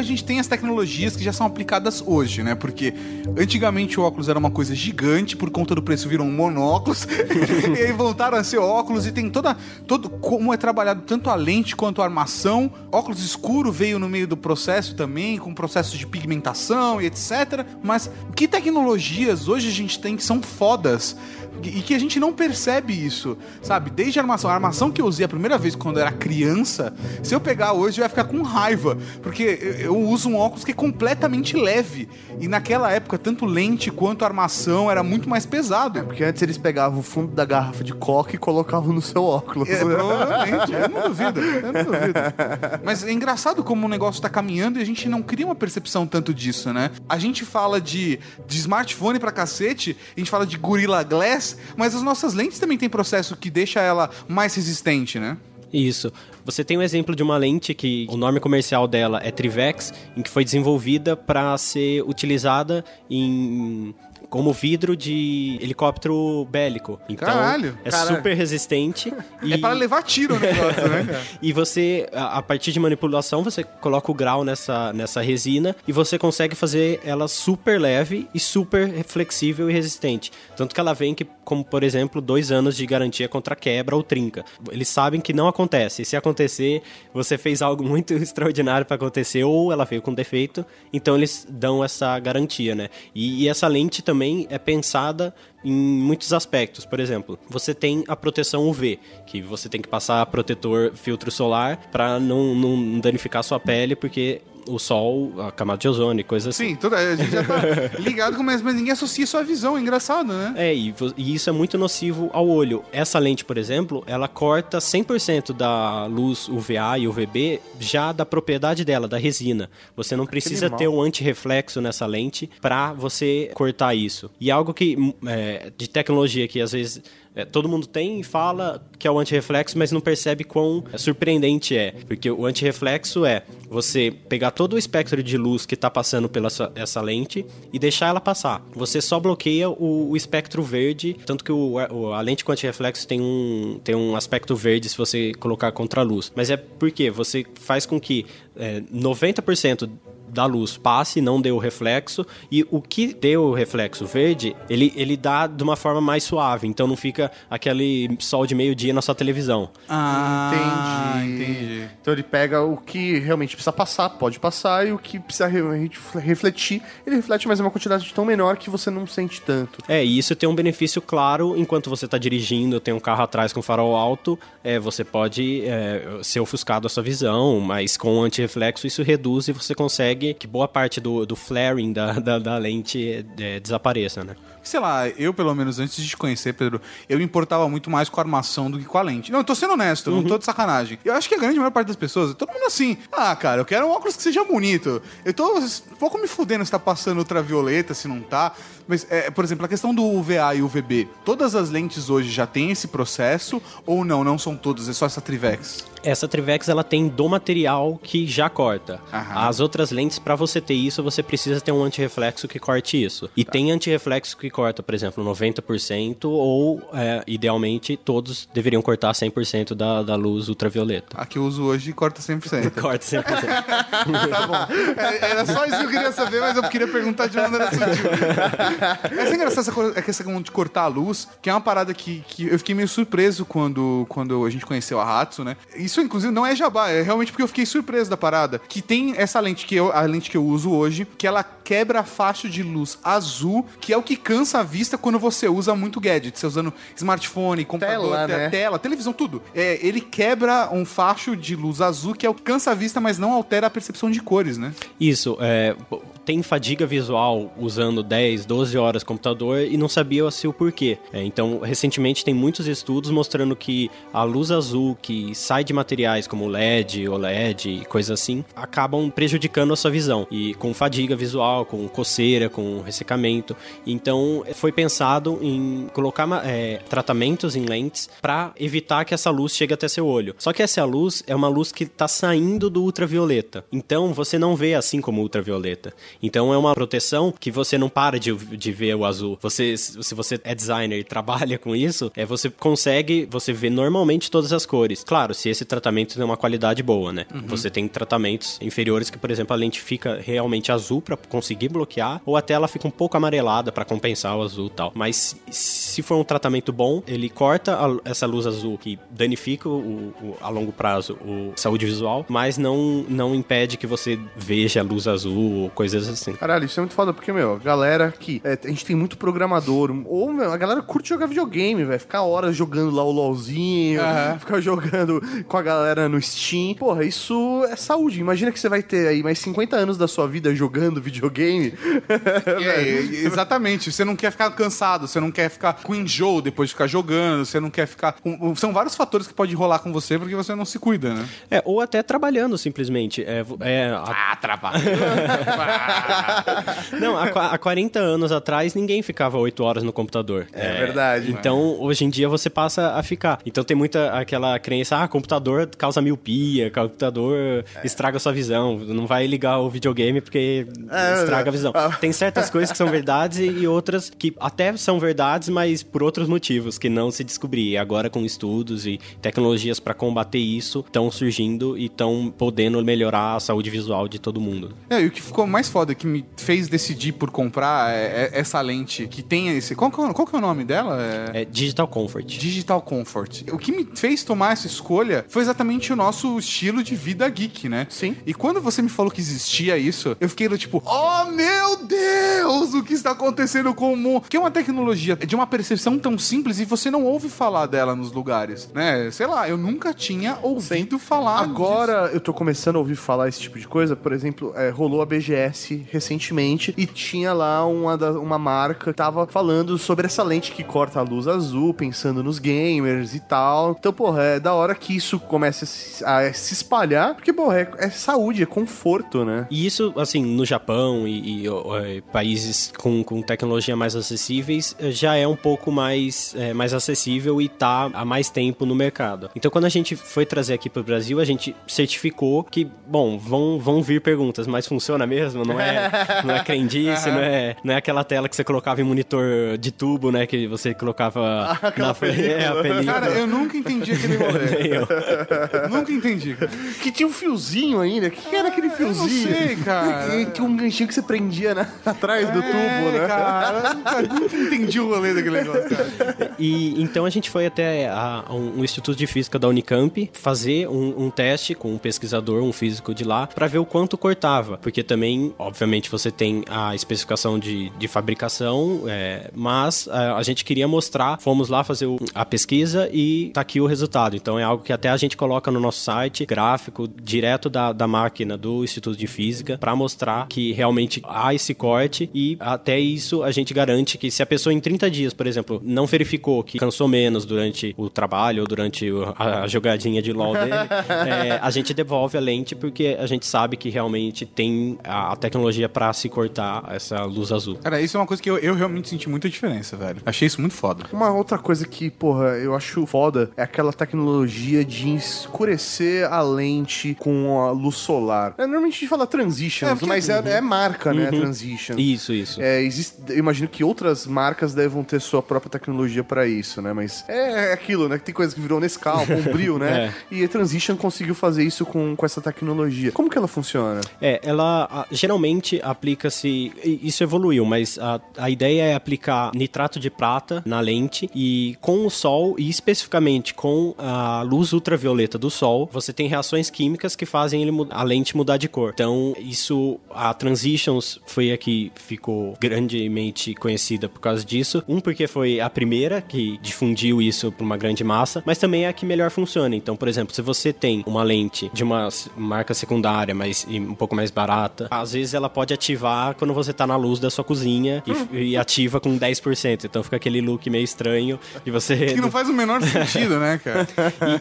a gente tem as tecnologias que já são aplicadas hoje, né? Porque antigamente o óculos era uma coisa gigante, por conta do preço viram monóculos, e aí voltaram a ser óculos e tem toda todo como é trabalhado tanto a lente quanto a armação. Óculos escuro veio no meio do processo também, com processos de pigmentação e etc. Mas que tecnologias hoje a gente tem que são fodas e que a gente não percebe isso, sabe? Desde a armação. A armação que eu usei a primeira vez quando eu era criança, se eu pegar hoje, eu ia ficar com raiva. Porque eu uso um óculos que é completamente leve. E naquela época, tanto lente quanto armação era muito mais pesado. Porque antes eles pegavam o fundo da garrafa de coca e colocavam no seu óculos. É, provavelmente, eu não duvido, eu não duvido. Mas é engraçado como o negócio tá caminhando e a gente não cria uma percepção tanto disso, né? A gente fala de, de smartphone pra cacete, a gente fala de Gorilla Glass, mas as nossas lentes também têm processo que deixa ela mais resistente, né? Isso. Você tem um exemplo de uma lente que o nome comercial dela é Trivex, em que foi desenvolvida para ser utilizada em como vidro de helicóptero bélico. Então, Caralho, é caralho. super resistente. e... É para levar tiro o negócio, né, cara? E você, a a partir de manipulação, você coloca o grau nessa, nessa resina e você consegue fazer ela super leve e super flexível e resistente. Tanto que ela vem que, como por exemplo, dois anos de garantia contra quebra ou trinca. Eles sabem que não acontece. E se acontecer, você fez algo muito extraordinário para acontecer ou ela veio com defeito, então eles dão essa garantia, né? E, e essa lente também é pensada em muitos aspectos. Por exemplo, você tem a proteção UV, que você tem que passar protetor filtro solar para não, não danificar sua pele, porque o sol, a camada de ozônio, coisa assim. Sim, toda, a gente já tá ligado com mas, mas ninguém associa à visão, é engraçado, né? É, e, e isso é muito nocivo ao olho. Essa lente, por exemplo, ela corta 100% da luz UVA e UVB já da propriedade dela, da resina. Você não precisa ter um antirreflexo nessa lente para você cortar isso. E algo que é, de tecnologia que às vezes é, todo mundo tem e fala que é o antirreflexo, mas não percebe quão surpreendente é. Porque o antirreflexo é você pegar todo o espectro de luz que está passando pela essa, essa lente e deixar ela passar. Você só bloqueia o, o espectro verde, tanto que o- a lente com antirreflexo tem um, tem um aspecto verde se você colocar contra a luz. Mas é porque você faz com que é, 90% da luz passe, não dê o reflexo, e o que deu o reflexo verde, ele, ele dá de uma forma mais suave, então não fica aquele sol de meio-dia na sua televisão. Ah, entendi. entendi. Então ele pega o que realmente precisa passar, pode passar, e o que precisa re- re- refletir, ele reflete, mas é uma quantidade tão menor que você não sente tanto. É, e isso tem um benefício claro enquanto você está dirigindo, tem um carro atrás com farol alto, é, você pode é, ser ofuscado a sua visão, mas com o antirreflexo isso reduz e você consegue que boa parte do, do flaring da, da, da lente é, desapareça, né? Sei lá, eu pelo menos antes de te conhecer, Pedro, eu me importava muito mais com a armação do que com a lente. Não, eu tô sendo honesto, eu não tô de sacanagem. Eu acho que a grande maior parte das pessoas, todo mundo assim, ah, cara, eu quero um óculos que seja bonito. Eu tô um pouco me fudendo se tá passando ultravioleta, se não tá. Mas, é, por exemplo, a questão do UVA e UVB, todas as lentes hoje já têm esse processo ou não? Não são todas, é só essa Trivex? Essa Trivex ela tem do material que já corta. Aham. As outras lentes, para você ter isso, você precisa ter um antirreflexo que corte isso. E tem antirreflexo que corta, por exemplo, 90% ou, é, idealmente, todos deveriam cortar 100% da, da luz ultravioleta. A que eu uso hoje corta 100%. Corta 100%. tá bom. É, Era só isso que eu queria saber, mas eu queria perguntar de maneira sutil. Essa é engraçada essa coisa, é questão de cortar a luz, que é uma parada que, que eu fiquei meio surpreso quando, quando a gente conheceu a Hatsu, né? Isso, inclusive, não é jabá, é realmente porque eu fiquei surpreso da parada. Que tem essa lente que eu, a lente que eu uso hoje, que ela quebra a faixa de luz azul, que é o que cansa a vista quando você usa muito gadget. Você usando smartphone, computador, Tela, te- né? tela, televisão, tudo. É, ele quebra um facho de luz azul que é o que cansa a vista, mas não altera a percepção de cores, né? Isso, é, tem fadiga visual usando 10, 12 horas computador e não sabia-se o porquê. É, então, recentemente tem muitos estudos mostrando que a luz azul que sai de materiais como LED, OLED e coisas assim, acabam prejudicando a sua visão. E com fadiga visual, com coceira, com ressecamento. Então, foi pensado em colocar é, tratamentos em lentes para evitar que essa luz chegue até seu olho. Só que essa luz é uma luz que está saindo do ultravioleta. Então, você não vê assim como ultravioleta. Então, é uma proteção que você não para de, de ver o azul. Você, se você é designer e trabalha com isso, é, você consegue, você vê normalmente todas as cores. Claro, se esse tratamento tem uma qualidade boa, né? Você tem tratamentos inferiores que, por exemplo, a lente fica realmente azul para conseguir bloquear, ou até ela fica um pouco amarelada para compensar o azul e tal. Mas se for um tratamento bom, ele corta a- essa luz azul que danifica o, o- a longo prazo o saúde visual, mas não, não impede que você veja a luz azul ou coisas assim. Caralho, isso é muito foda, porque, meu, a galera que. é, a gente tem muito programador, ou, meu, a galera curte jogar videogame, velho. Ficar horas jogando lá o LOLzinho, ficar jogando com a galera no Steam. Porra, isso é saúde. Imagina que você vai ter aí mais 50 anos da sua vida jogando videogame. É, exatamente. Você não quer ficar cansado, você não quer ficar com enjoo depois de ficar jogando, você não quer ficar. com- São vários fatores que podem rolar com você porque você não se cuida, né? É, ou até trabalhando simplesmente. É, é, Ah, trabalho. Não, há, há 40 anos atrás ninguém ficava 8 horas no computador. É verdade. Então, hoje em dia você passa a ficar. Então tem muita aquela crença, ah, computador causa miopia, computador estraga sua visão, não vai ligar o videogame porque É, estraga a é. visão. Ah. Tem certas coisas que são verdades e, outras que até são verdades, mas por outros motivos que não se descobrir. E agora com estudos e tecnologias para combater isso estão surgindo e estão podendo melhorar a saúde visual de todo mundo. É, e o que ficou mais foda, que me fez decidir por comprar é- é essa lente que tem esse. Qual que é, o- qual que é o nome dela? É... É Digital Comfort. Digital Comfort. O que me fez tomar essa escolha foi exatamente o nosso estilo de vida geek, né? Sim. E quando você me falou que existia isso, eu fiquei tipo, oh meu Deus, o que está acontecendo com o mundo? Que é uma tecnologia de uma percepção tão simples e você não ouve falar dela nos lugares, né? Sei lá, eu nunca tinha ouvido falar Agora eu tô começando a ouvir falar esse tipo de coisa. Por exemplo, é, rolou a BGS Face recentemente e tinha lá uma, da- uma marca que tava falando sobre essa lente que corta a luz azul, pensando nos gamers e tal. Então, porra, é da hora que isso comece a se, espalhar, porque, porra, é, é saúde, é conforto, né? E isso, assim, no Japão e, e, ó, é, países com, com tecnologia mais acessíveis, eh, já é um pouco mais, é, mais acessível e tá há mais tempo no mercado. Então, quando a gente foi trazer aqui pro Brasil, a gente certificou que, bom, vão, vão vir perguntas, mas funciona mesmo? Não é, não é crendice, não é, não é aquela tela que você colocava em monitor de tubo, né? Que você colocava na frente. É, película. Cara, eu nunca entendi aquele rolê. Nunca entendi, cara. Que tinha um fiozinho ainda. O que, que era aquele Eu não fiozinho? sei, cara. Que um ganchinho que você prendia na- atrás do tubo, É, né? cara, eu nunca, nunca entendi o rolê daquele negócio, cara. E então a gente foi até a- a um, um instituto de física da Unicamp fazer um, um teste com um pesquisador, um físico de lá, para ver o quanto cortava. Porque também, obviamente, você tem a especificação de, de fabricação, é, mas a, a gente queria mostrar, fomos lá fazer o- a pesquisa e tá aqui o resultado. Então é algo que até a gente coloca no nosso site, gráfico, direto da, da máquina do Instituto de Física, para mostrar que realmente há esse corte e até isso a gente garante que se a pessoa em 30 dias, por exemplo, não verificou que cansou menos durante o trabalho ou durante a, a jogadinha de LOL dele, é, a gente devolve a lente porque a gente sabe que realmente tem a, a tecnologia para se cortar essa luz azul. Cara, isso é uma coisa que eu, eu realmente senti muita diferença, velho. Achei isso muito foda. Uma outra coisa que, porra, eu acho foda é aquela tecnologia de escurecer a lente com a luz solar. É, normalmente a gente fala transitions, É, porque- mas é, é marca, né? Transition. Isso, isso. É, existe, eu imagino que outras marcas devem ter sua própria tecnologia pra isso, né? Mas é aquilo, né? Que tem coisa que virou Nescau, Bombril, né? E a Transition conseguiu fazer isso com, com essa tecnologia. Como que ela funciona? É, ela a, geralmente aplica-se. Isso evoluiu, mas a, a ideia é aplicar nitrato de prata na lente e com o sol, e especificamente com a luz ultravioleta do sol, você tem reações químicas que fazem ele, a lente mudar de cor. Então, isso, a Transitions foi a que ficou grandemente conhecida por causa disso. Um, porque foi a primeira que difundiu isso para uma grande massa, mas também é a que melhor funciona. Então, por exemplo, se você tem uma lente de uma marca secundária, mas um pouco mais barata, às vezes ela pode ativar quando você tá na luz da sua cozinha e, e ativa com 10%. Então fica aquele look meio estranho e você Que não faz o menor sentido, né, cara?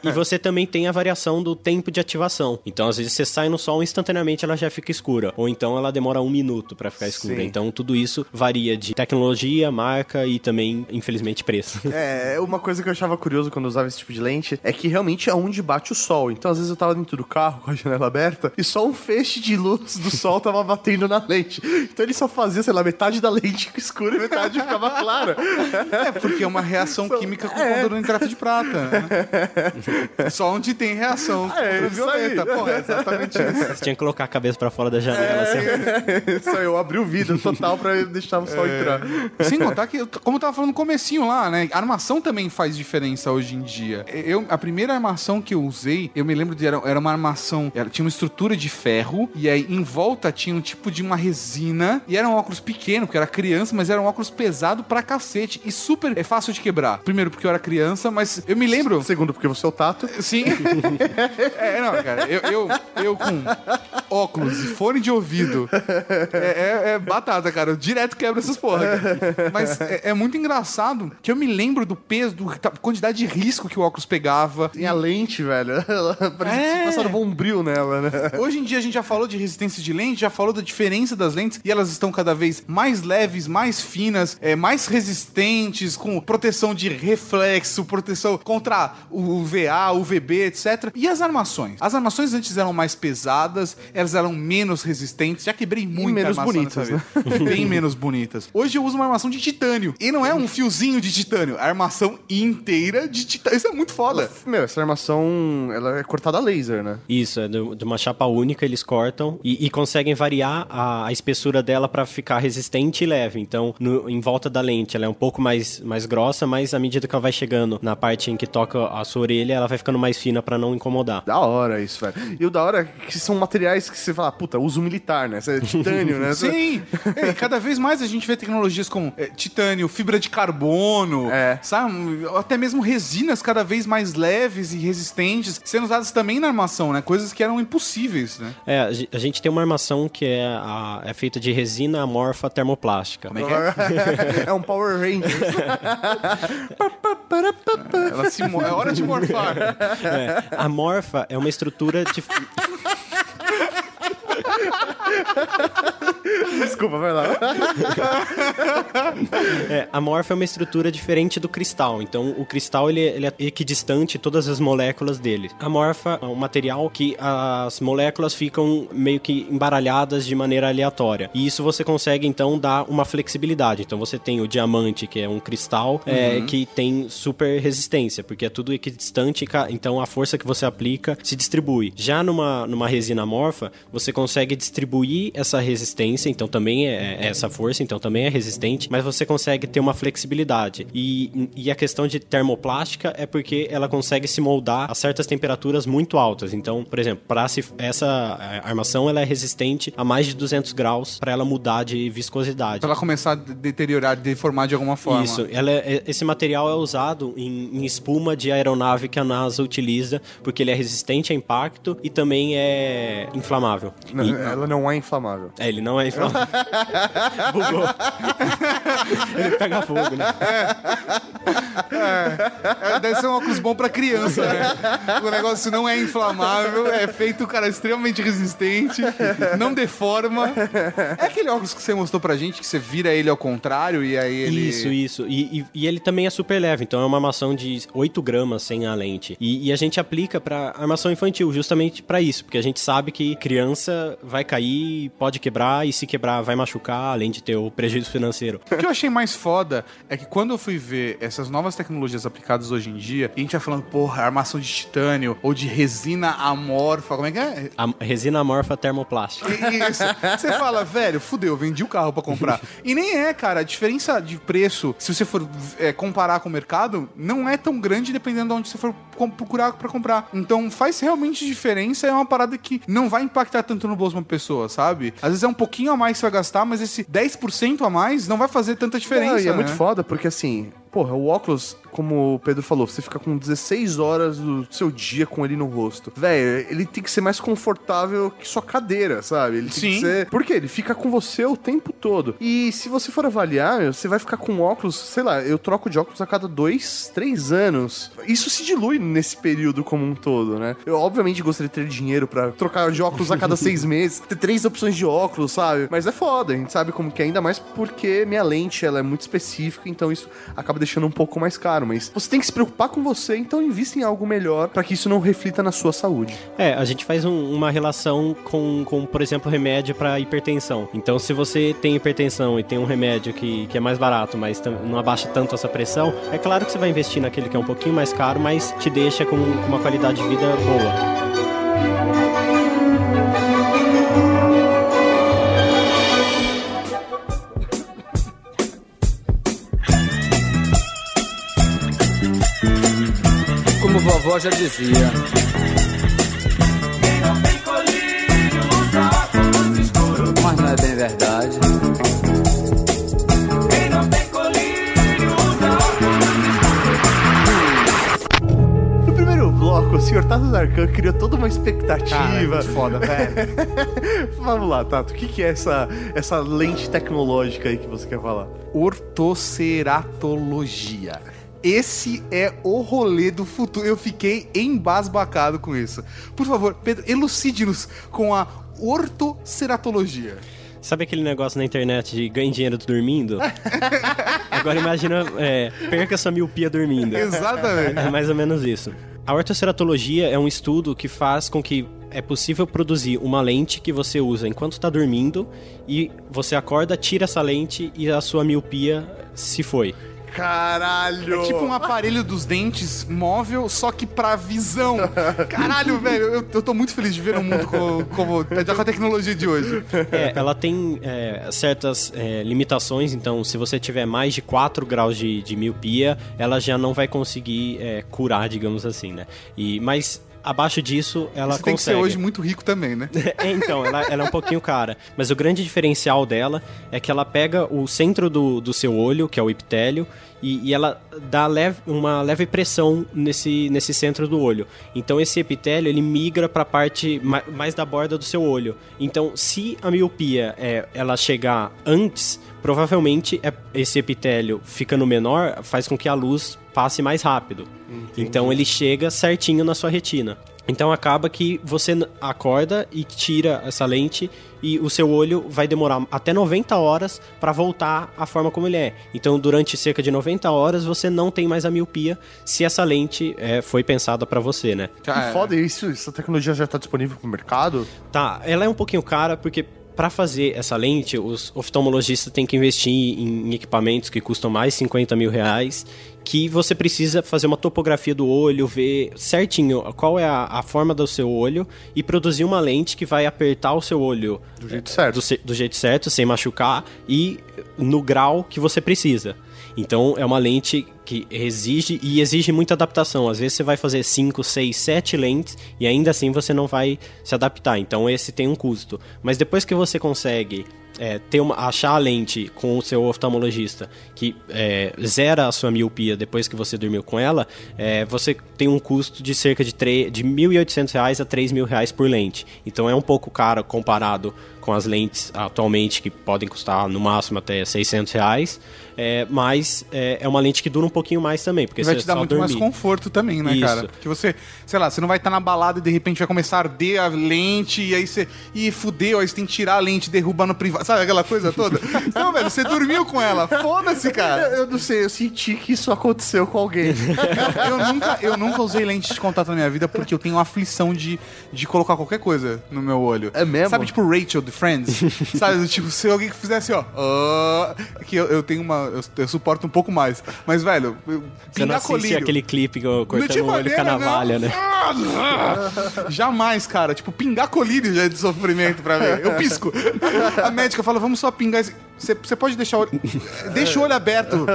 e, e você também tem a variação do tempo de ativação. Então, às vezes, você sai no sol instantaneamente ela já fica escura. Ou então ela demora um minuto pra ficar escura. Sim. Então, tudo isso varia de tecnologia, marca e também, infelizmente, preço. É, uma coisa que eu achava curioso quando eu usava esse tipo de lente é que realmente é onde bate o sol. Então, às vezes, eu tava dentro do carro com a janela aberta e só um feixe de luz do sol tava batendo na lente. Então, ele só fazia, sei lá, metade da lente escura e metade ficava clara. É, porque é uma reação química com é. é. nitrato de prata, né? Só onde tem reação É, violeta. aí. Pô, é exatamente isso. Você tinha que colocar a cabeça pra fora da janela, assim. Só eu abri o vidro total pra deixar o sol entrar. Sem contar que, como eu tava falando no comecinho lá, né? Armação também faz diferença hoje em dia. Eu, a primeira armação que eu usei, eu me lembro de era, era uma armação, ela tinha uma estrutura de ferro, e aí em volta tinha um tipo de uma resina, e era um óculos pequeno, porque era criança, mas era um óculos pesado pra cacete, e super é fácil de quebrar. Primeiro porque eu era criança, mas eu me lembro... Segundo, porque você é o tato. Sim. é, não, cara, eu, eu, eu com óculos e fone de ouvido, é, é- é batata, cara. Eu direto quebro essas porra. cara. Mas é, é muito engraçado que eu me lembro do peso, da quantidade de risco que o óculos pegava. Tem a lente, velho. Parece É. que passaram bombril nela, né? Hoje em dia a gente já falou de resistência de lente, já falou da diferença das lentes e elas estão cada vez mais leves, mais finas, é, mais resistentes, com proteção de reflexo, proteção contra o VA, o VB, etc. E as armações? As armações antes eram mais pesadas, elas eram menos resistentes, já quebrei muito menos armação bonitas, vida. Bem menos bonitas. Hoje eu uso uma armação de titânio. E não é um fiozinho de titânio, é a armação inteira de titânio. Isso é muito foda. Meu, essa armação, ela é cortada a laser, né? Isso, é de uma chapa única, eles cortam e, e conseguem variar a, a espessura dela pra ficar resistente e leve. Então, no- em volta da lente, ela é um pouco mais, mais grossa, mas à medida que ela vai chegando na parte em que toca a sua orelha, ela vai ficando mais fina pra não incomodar. Da hora isso, velho. E o da hora é que são materiais que você fala, puta, uso militar, né? Você é titânio, né? Sim! É, cada vez mais a gente vê tecnologias como é, titânio, fibra de carbono, É. sabe? Até mesmo resinas cada vez mais leves e resistentes sendo usadas também na armação, né? Coisas que eram impossíveis, né? É, a gente tem uma armação que é, a- é feita de resina amorfa termoplástica. Como é que é? É um Power Ranger. Ela se mo- É hora de morfar. É, a morfa é uma estrutura de. Desculpa, vai lá. É, a morfa é uma estrutura diferente do cristal. Então, o cristal ele, ele é equidistante todas as moléculas dele. A morfa é um material que as moléculas ficam meio que embaralhadas de maneira aleatória. E isso você consegue então dar uma flexibilidade. Então, você tem o diamante, que é um cristal é, que tem super resistência, porque é tudo equidistante. Então, a força que você aplica se distribui. Já numa, numa resina amorfa, você consegue distribuir essa resistência. Então, também é, é essa força. Então, também é resistente. Mas você consegue ter uma flexibilidade. E, e a questão de termoplástica é porque ela consegue se moldar a certas temperaturas muito altas. Então, por exemplo, para essa armação ela é resistente a mais de 200 graus para ela mudar de viscosidade. Pra ela começar a deteriorar, deformar de alguma forma. Isso, ela é- esse material é usado em, em espuma de aeronave que a NASA utiliza, porque ele é resistente a impacto e também é inflamável. Não, E- ela não é inflamável. é, ele não é inflamável. Bugou. ele pega fogo, né? É, deve ser um óculos bom pra criança, né? O negócio não é inflamável, é feito, cara, extremamente resistente, não deforma. É aquele óculos que você mostrou pra gente, que você vira ele ao contrário e aí ele... Isso, isso. E, e- e ele também é super leve, então é uma armação de 8 gramas sem a lente. E, e a gente aplica pra armação infantil, justamente pra isso, porque a gente sabe que criança vai cair, pode quebrar, e se quebrar vai machucar, além de ter o prejuízo financeiro. O que eu achei mais foda é que quando eu fui ver essas novas tecnologias aplicadas hoje em dia, a gente vai falando, porra, armação de titânio ou de resina amorfa, como é que é? A resina amorfa termoplástica. Isso. Você fala, velho, fudeu, vendi o carro pra comprar. E nem é, cara. A diferença de preço, se você for é, comparar com o mercado, não é tão grande dependendo de onde você for procurar pra comprar. Então faz realmente diferença. É uma parada que não vai impactar tanto no bolso de uma pessoa, sabe? Às vezes é um pouquinho a mais que você vai gastar, mas esse 10% a mais não vai fazer tanta diferença. Não, e é né? muito foda, porque assim, porra, o óculos, como o Pedro falou, você fica com 16 horas do seu dia com ele no rosto. Velho, ele tem que ser mais confortável que sua cadeira, sabe? Ele tem Sim. que ser. Por quê? Ele fica com você o tempo todo. E se você for avaliar, meu, você vai ficar com óculos, sei lá, eu troco de óculos a cada dois, três anos. Isso se dilui nesse período como um todo, né? Eu, obviamente, gostaria de ter dinheiro pra trocar de óculos a cada seis meses, ter três opções de óculos, sabe? Mas é foda, a gente sabe como que é, ainda mais porque minha lente, ela é muito específica, então isso acaba deixando um pouco mais caro. Mas você tem que se preocupar com você, então invista em algo melhor pra que isso não reflita na sua saúde. É, a gente faz um- uma relação com, com, por exemplo, remédio para hipertensão. Então, se você tem hipertensão e tem um remédio que, que é mais barato, mas não abaixa tanto essa pressão, é claro que você vai investir naquele que é um pouquinho mais caro, mas te deixa com, com uma qualidade de vida boa. Vovó já dizia. Mas não é bem verdade. No primeiro bloco, o Sr. Tato Darkan criou toda uma expectativa. Cara, é muito foda, velho. Vamos lá, Tato, o que, que é essa, essa lente tecnológica aí que você quer falar? Ortoceratologia. Esse é o rolê do futuro. Eu fiquei embasbacado com isso. Por favor, Pedro, elucide-nos com a ortoceratologia. Sabe aquele negócio na internet de ganhe dinheiro dormindo? Agora imagina, é, perca sua miopia dormindo. Exatamente. É mais ou menos isso. A ortoceratologia é um estudo que faz com que é possível produzir uma lente que você usa enquanto está dormindo e você acorda, tira essa lente e a sua miopia se foi. Caralho! É tipo um aparelho dos dentes móvel, só que pra visão. Caralho, velho, eu, eu tô muito feliz de ver o mundo como, como com a tecnologia de hoje. É, ela tem é, certas é, limitações, então se você tiver mais de 4 graus de, de miopia, ela já não vai conseguir é, curar, digamos assim, né? E, mas abaixo disso, ela Você tem que ser consegue. hoje muito rico também, né? É, então, ela, ela é um pouquinho cara. Mas o grande diferencial dela é que ela pega o centro do, do seu olho, que é o epitélio, e, e ela dá leve- uma leve pressão nesse, nesse centro do olho. Então esse epitélio, ele migra para a parte ma- mais da borda do seu olho. Então, se a miopia é, ela chegar antes, provavelmente é- esse epitélio ficando menor faz com que a luz passe mais rápido. Então ele chega certinho na sua retina. Então acaba que você acorda e tira essa lente e o seu olho vai demorar até 90 horas para voltar à forma como ele é. Então durante cerca de 90 horas você não tem mais a miopia se essa lente é, foi pensada para você, né? Que foda isso, essa tecnologia já tá disponível pro mercado? Tá, ela é um pouquinho cara porque para fazer essa lente, os oftalmologistas têm que investir em equipamentos que custam mais 50 mil reais, que você precisa fazer uma topografia do olho, ver certinho qual é a, a forma do seu olho e produzir uma lente que vai apertar o seu olho Do jeito certo. do, do jeito certo, sem machucar e no grau que você precisa. Então é uma lente que exige e exige muita adaptação. Às vezes você vai fazer 5, 6, 7 lentes e ainda assim você não vai se adaptar. Então esse tem um custo. Mas depois que você consegue é, ter uma, achar a lente com o seu oftalmologista que é, zera a sua miopia depois que você dormiu com ela, é, você tem um custo de cerca de, de 1.800 reais a 3.000 reais por lente. Então é um pouco caro comparado com as lentes atualmente que podem custar no máximo até 600 reais, é, mas é, é uma lente que dura um pouquinho mais também, porque E vai você te dar muito mais dormir. conforto também, né, Isso. cara? Porque você, sei lá, você não vai estar na balada e de repente vai começar a arder a lente e aí você. Ih, fudeu, aí você tem que tirar a lente, derrubar no privado. Sabe aquela coisa toda? Não, velho, você dormiu com ela. Foda-se, cara. Eu não sei, eu senti que isso aconteceu com alguém. Eu nunca, eu nunca usei lente de contato na minha vida porque eu tenho aflição de, de colocar qualquer coisa no meu olho. É mesmo? Sabe, tipo Rachel de Friends? Sabe, tipo, se alguém que fizesse, ó. ah, que eu, eu tenho uma. Eu, eu suporto um pouco mais. Mas, velho, eu- Você não colírio. aquele clipe que eu cortando o olho com a navalha, né? Jamais, cara. Tipo, pingar colírio já é de sofrimento pra mim. Eu pisco. A médica fala, vamos só pingar esse... Você pode deixar o olho... Deixa o olho aberto.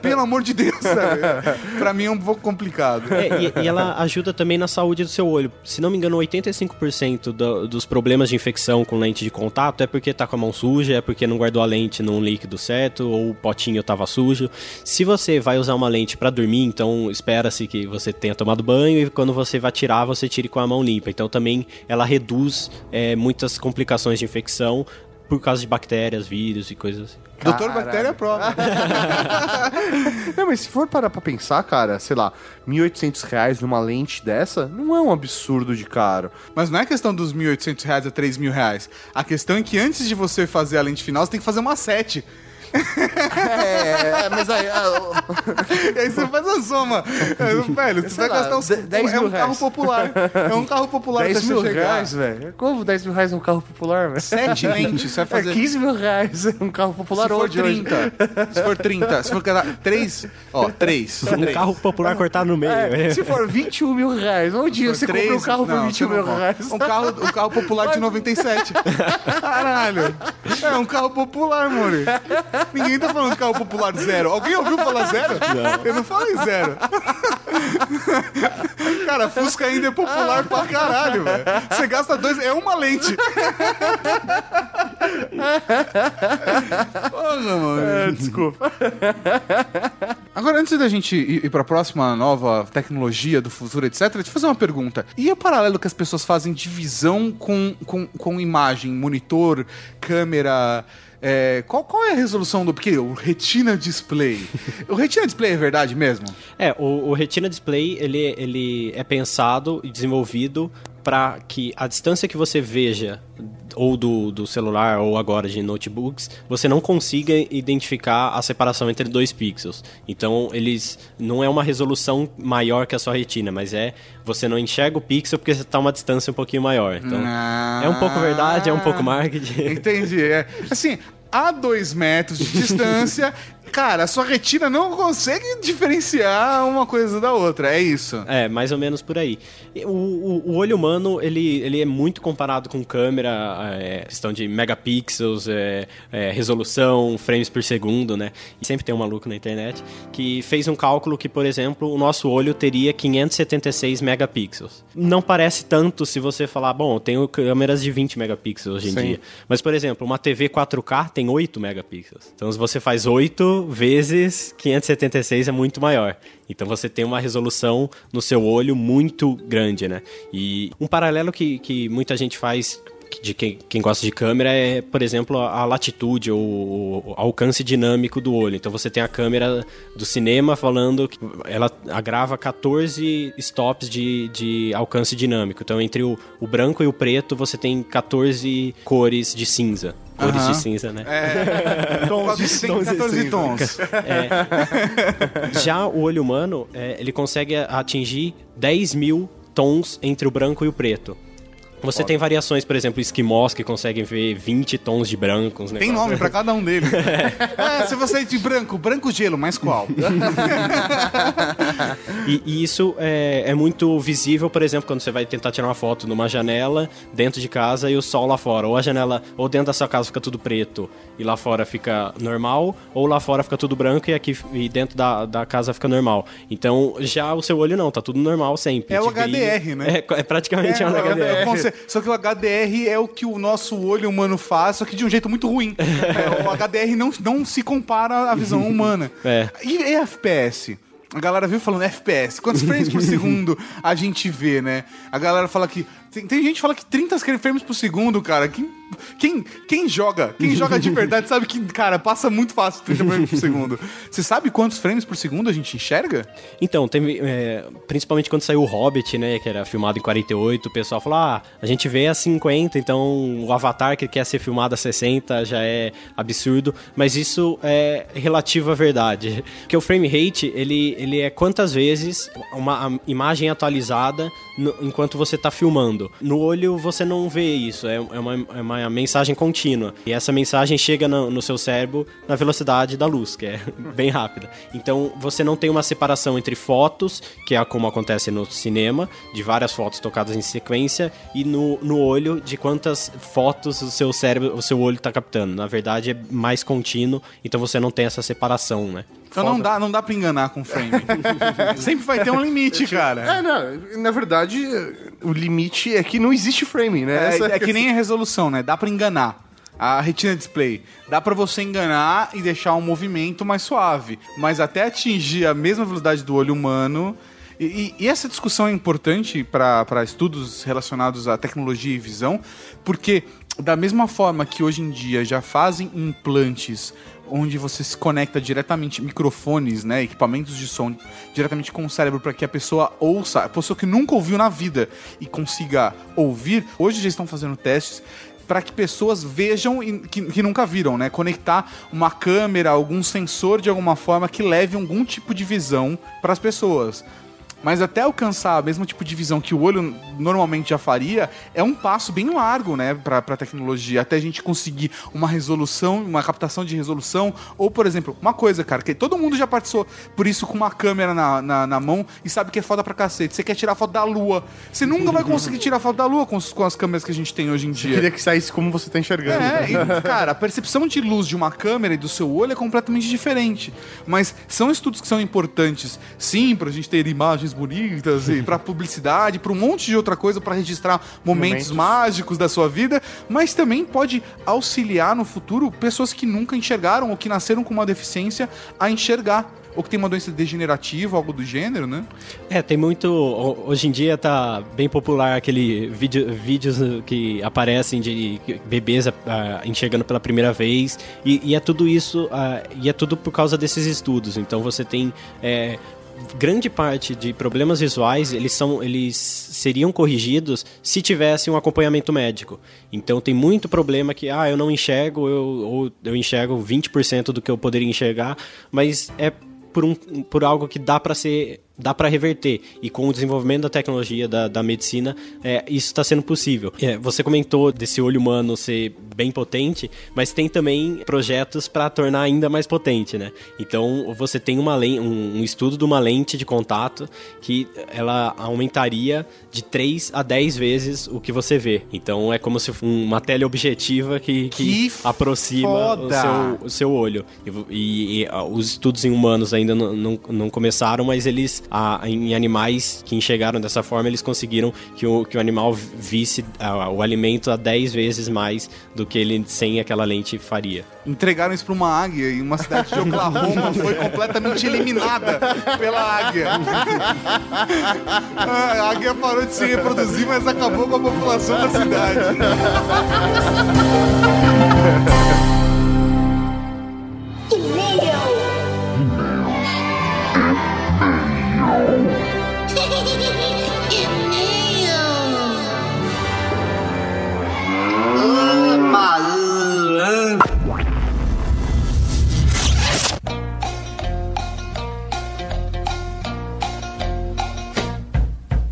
Pelo amor de Deus, sabe? Pra mim é um pouco complicado. É, e, e ela ajuda também na saúde do seu olho. Se não me engano, 85% do- dos problemas de infecção com lente de contato é porque tá com a mão suja, é porque não guardou a lente num líquido certo, ou o potinho tava sujo. Se você vai usar uma lente para dormir, então espera-se que você tenha tomado banho e quando você vai tirar, você tire com a mão limpa. Então também ela reduz é, muitas complicações de infecção por causa de bactérias, vírus e coisas assim. Doutor Caralho. Bactéria é prova. Não, mas se for parar pra pensar, cara, sei lá, 1.800 reais numa lente dessa, não é um absurdo de caro. Mas não é questão dos 1.800 reais a 3 mil reais. A questão é que antes de você fazer a lente final, você tem que fazer uma sete. É, mas aí... E aí você faz a soma. É, Velho, você Sei vai lá, gastar uns... de- 10 É um mil carro reais. popular. É um carro popular 10 pra você mil reais, velho. Como 10 mil reais é um carro popular, velho? Sete lentes, você vai fazer... É 15 mil reais é um carro popular se for hoje, hoje. 30, se for 30, se for cada 3, ó, 3. Um carro popular cortado no meio. É, se for 21 mil reais, onde você compra um carro por 21 mil reais? Um carro, um carro popular de 97. Caralho. É um carro popular, Mori. Ninguém tá falando carro popular zero. Alguém ouviu falar zero? Eu não falei zero. Cara, Fusca ainda é popular pra caralho, velho. Você gasta dois. É uma lente. Porra, mano. É, desculpa. Agora, antes da gente ir, ir pra próxima nova tecnologia do futuro, etc., deixa eu fazer uma pergunta. E o paralelo que as pessoas fazem de visão com, com, com imagem, monitor, câmera. É, qual, qual é a resolução do. Porque o Retina Display. o Retina Display é verdade mesmo? É, o, o Retina Display ele, ele é pensado e desenvolvido para que a distância que você veja ou do, do celular ou agora de notebooks, você não consiga identificar a separação entre dois pixels. Então, eles não é uma resolução maior que a sua retina, mas é você não enxerga o pixel porque você está uma distância um pouquinho maior. Então, Ah. é um pouco verdade, é um pouco marketing. Entendi. É, assim, a dois metros de distância. Cara, a sua retina não consegue diferenciar uma coisa da outra, é isso. É, mais ou menos por aí. O, o- o olho humano, ele, ele é muito comparado com câmera, é, questão de megapixels, é, é, resolução, frames por segundo, né? E sempre tem um maluco na internet que fez um cálculo que, por exemplo, o nosso olho teria 576 megapixels. Não parece tanto se você falar, bom, eu tenho câmeras de 20 megapixels hoje em Sim. dia. Mas, por exemplo, uma TV 4K tem 8 megapixels. Então, se você faz 8 vezes 576 é muito maior. Então, você tem uma resolução no seu olho muito grande, né? E um paralelo que, que muita gente faz de quem, quem gosta de câmera é, por exemplo, a latitude ou o alcance dinâmico do olho. Então você tem a câmera do cinema falando que ela grava 14 stops de, de alcance dinâmico. Então entre o, o branco e o preto você tem 14 cores de cinza. Cores Aham. de cinza, né? É. Tons de Tem 14 tons. Já o olho humano, é, ele consegue atingir 10 mil tons entre o branco e o preto. Você tem variações, por exemplo, esquimós que conseguem ver 20 tons de branco. uns Tem negócios. nome pra cada um deles. É, se você é de branco, branco gelo, mas qual? E, e isso é, é muito visível, por exemplo, quando você vai tentar tirar uma foto numa janela dentro de casa e o sol lá fora. Ou a janela, ou dentro da sua casa fica tudo preto e lá fora fica normal, ou lá fora fica tudo branco e aqui e dentro da, da casa fica normal. Então já o seu olho não, tá tudo normal sempre. É o. HDR, né? É, é praticamente É, um o HDR. Só que o HDR é o que o nosso olho humano faz, só que de um jeito muito ruim. É, o HDR não, não se compara à visão humana. É. E, e FPS? A galera viu falando FPS. Quantos frames por segundo a gente vê, né? A galera fala que. Tem, tem gente que fala que 30 frames por segundo, cara. Quem, quem, quem joga? Quem joga de verdade sabe que, cara, passa muito fácil 30 frames por segundo. Você sabe quantos frames por segundo a gente enxerga? Então, teve, é, principalmente quando saiu o Hobbit, né, que era filmado em 48, o pessoal falou, ah, a gente vê a 50, então o Avatar que quer ser filmado a 60 já é absurdo, mas isso é relativo à verdade. Porque o frame rate, ele, ele é quantas vezes uma imagem atualizada no- enquanto você está filmando. No olho você não vê isso, é, é uma, é uma mensagem contínua. E essa mensagem chega no, no seu cérebro na velocidade da luz, que é bem rápida. Então você não tem uma separação entre fotos, que é como acontece no cinema, de várias fotos tocadas em sequência, e no, no olho de quantas fotos o seu cérebro, o seu olho está captando. Na verdade é mais contínuo, então você não tem essa separação, né? Então não dá, não dá pra enganar com frame. Sempre vai ter um limite, cara. É, não, na verdade, o limite é que não existe frame, né? É, Essa é que nem a resolução, né? Dá pra enganar. A retina display. Dá pra você enganar e deixar um movimento mais suave. Mas até atingir a mesma velocidade do olho humano. E, e- e essa discussão é importante para estudos relacionados à tecnologia e visão, porque da mesma forma que hoje em dia já fazem implantes onde você se conecta diretamente microfones, né, equipamentos de som diretamente com o cérebro para que a pessoa ouça, a pessoa que nunca ouviu na vida e consiga ouvir. Hoje já estão fazendo testes para que pessoas vejam e- que, que nunca viram, né? Conectar uma câmera, algum sensor de alguma forma que leve algum tipo de visão para as pessoas. Mas até alcançar o mesmo tipo de visão que o olho normalmente já faria, é um passo bem largo, né, pra, pra tecnologia. Até a gente conseguir uma resolução, uma captação de resolução. Ou, por exemplo, uma coisa, cara, que todo mundo já participou por isso com uma câmera na, na, na mão e sabe que é foda pra cacete. Você quer tirar foto da lua. Você nunca vai conseguir tirar foto da lua com, os- com as câmeras que a gente tem hoje em dia. Queria que saísse como você tá enxergando. É, e, cara, a percepção de luz de uma câmera e do seu olho é completamente diferente. Mas são estudos que são importantes, sim, pra gente ter imagens bonitas e pra publicidade, pra um monte de outra coisa, pra registrar momentos, Momentos. mágicos da sua vida, mas também pode auxiliar no futuro pessoas que nunca enxergaram ou que nasceram com uma deficiência a enxergar. Ou que tem uma doença degenerativa, algo do gênero, né? É, tem muito. ho- Hoje em dia tá bem popular aquele vídeo, vídeos que aparecem de bebês ah, enxergando pela primeira vez. E, e é tudo isso. ah, e é tudo por causa desses estudos. Então você tem. é, grande parte de problemas visuais eles são eles seriam corrigidos se tivesse um acompanhamento médico. Então tem muito problema que ah eu não enxergo eu, ou eu enxergo 20% do que eu poderia enxergar mas é por, um, por algo que dá para ser dá para reverter e com o desenvolvimento da tecnologia da, da medicina é, isso está sendo possível É, você comentou desse olho humano ser bem potente, mas tem também projetos para tornar ainda mais potente, né? Então você tem uma um, um estudo de uma lente de contato que ela aumentaria de 3 a 10 vezes o que você vê. Então é como se fosse uma teleobjetiva que, que, Que aproxima o seu, o seu olho. E, e, e, ah, os estudos em humanos ainda não, não, não começaram, mas eles, ah, em animais que enxergaram dessa forma, eles conseguiram que o, que o animal visse ah, o alimento a 10 vezes mais do que ele sem aquela lente faria. Entregaram isso pra uma águia e uma cidade de Oklahoma foi completamente eliminada pela águia. A águia parou de se reproduzir, mas acabou com a população da cidade.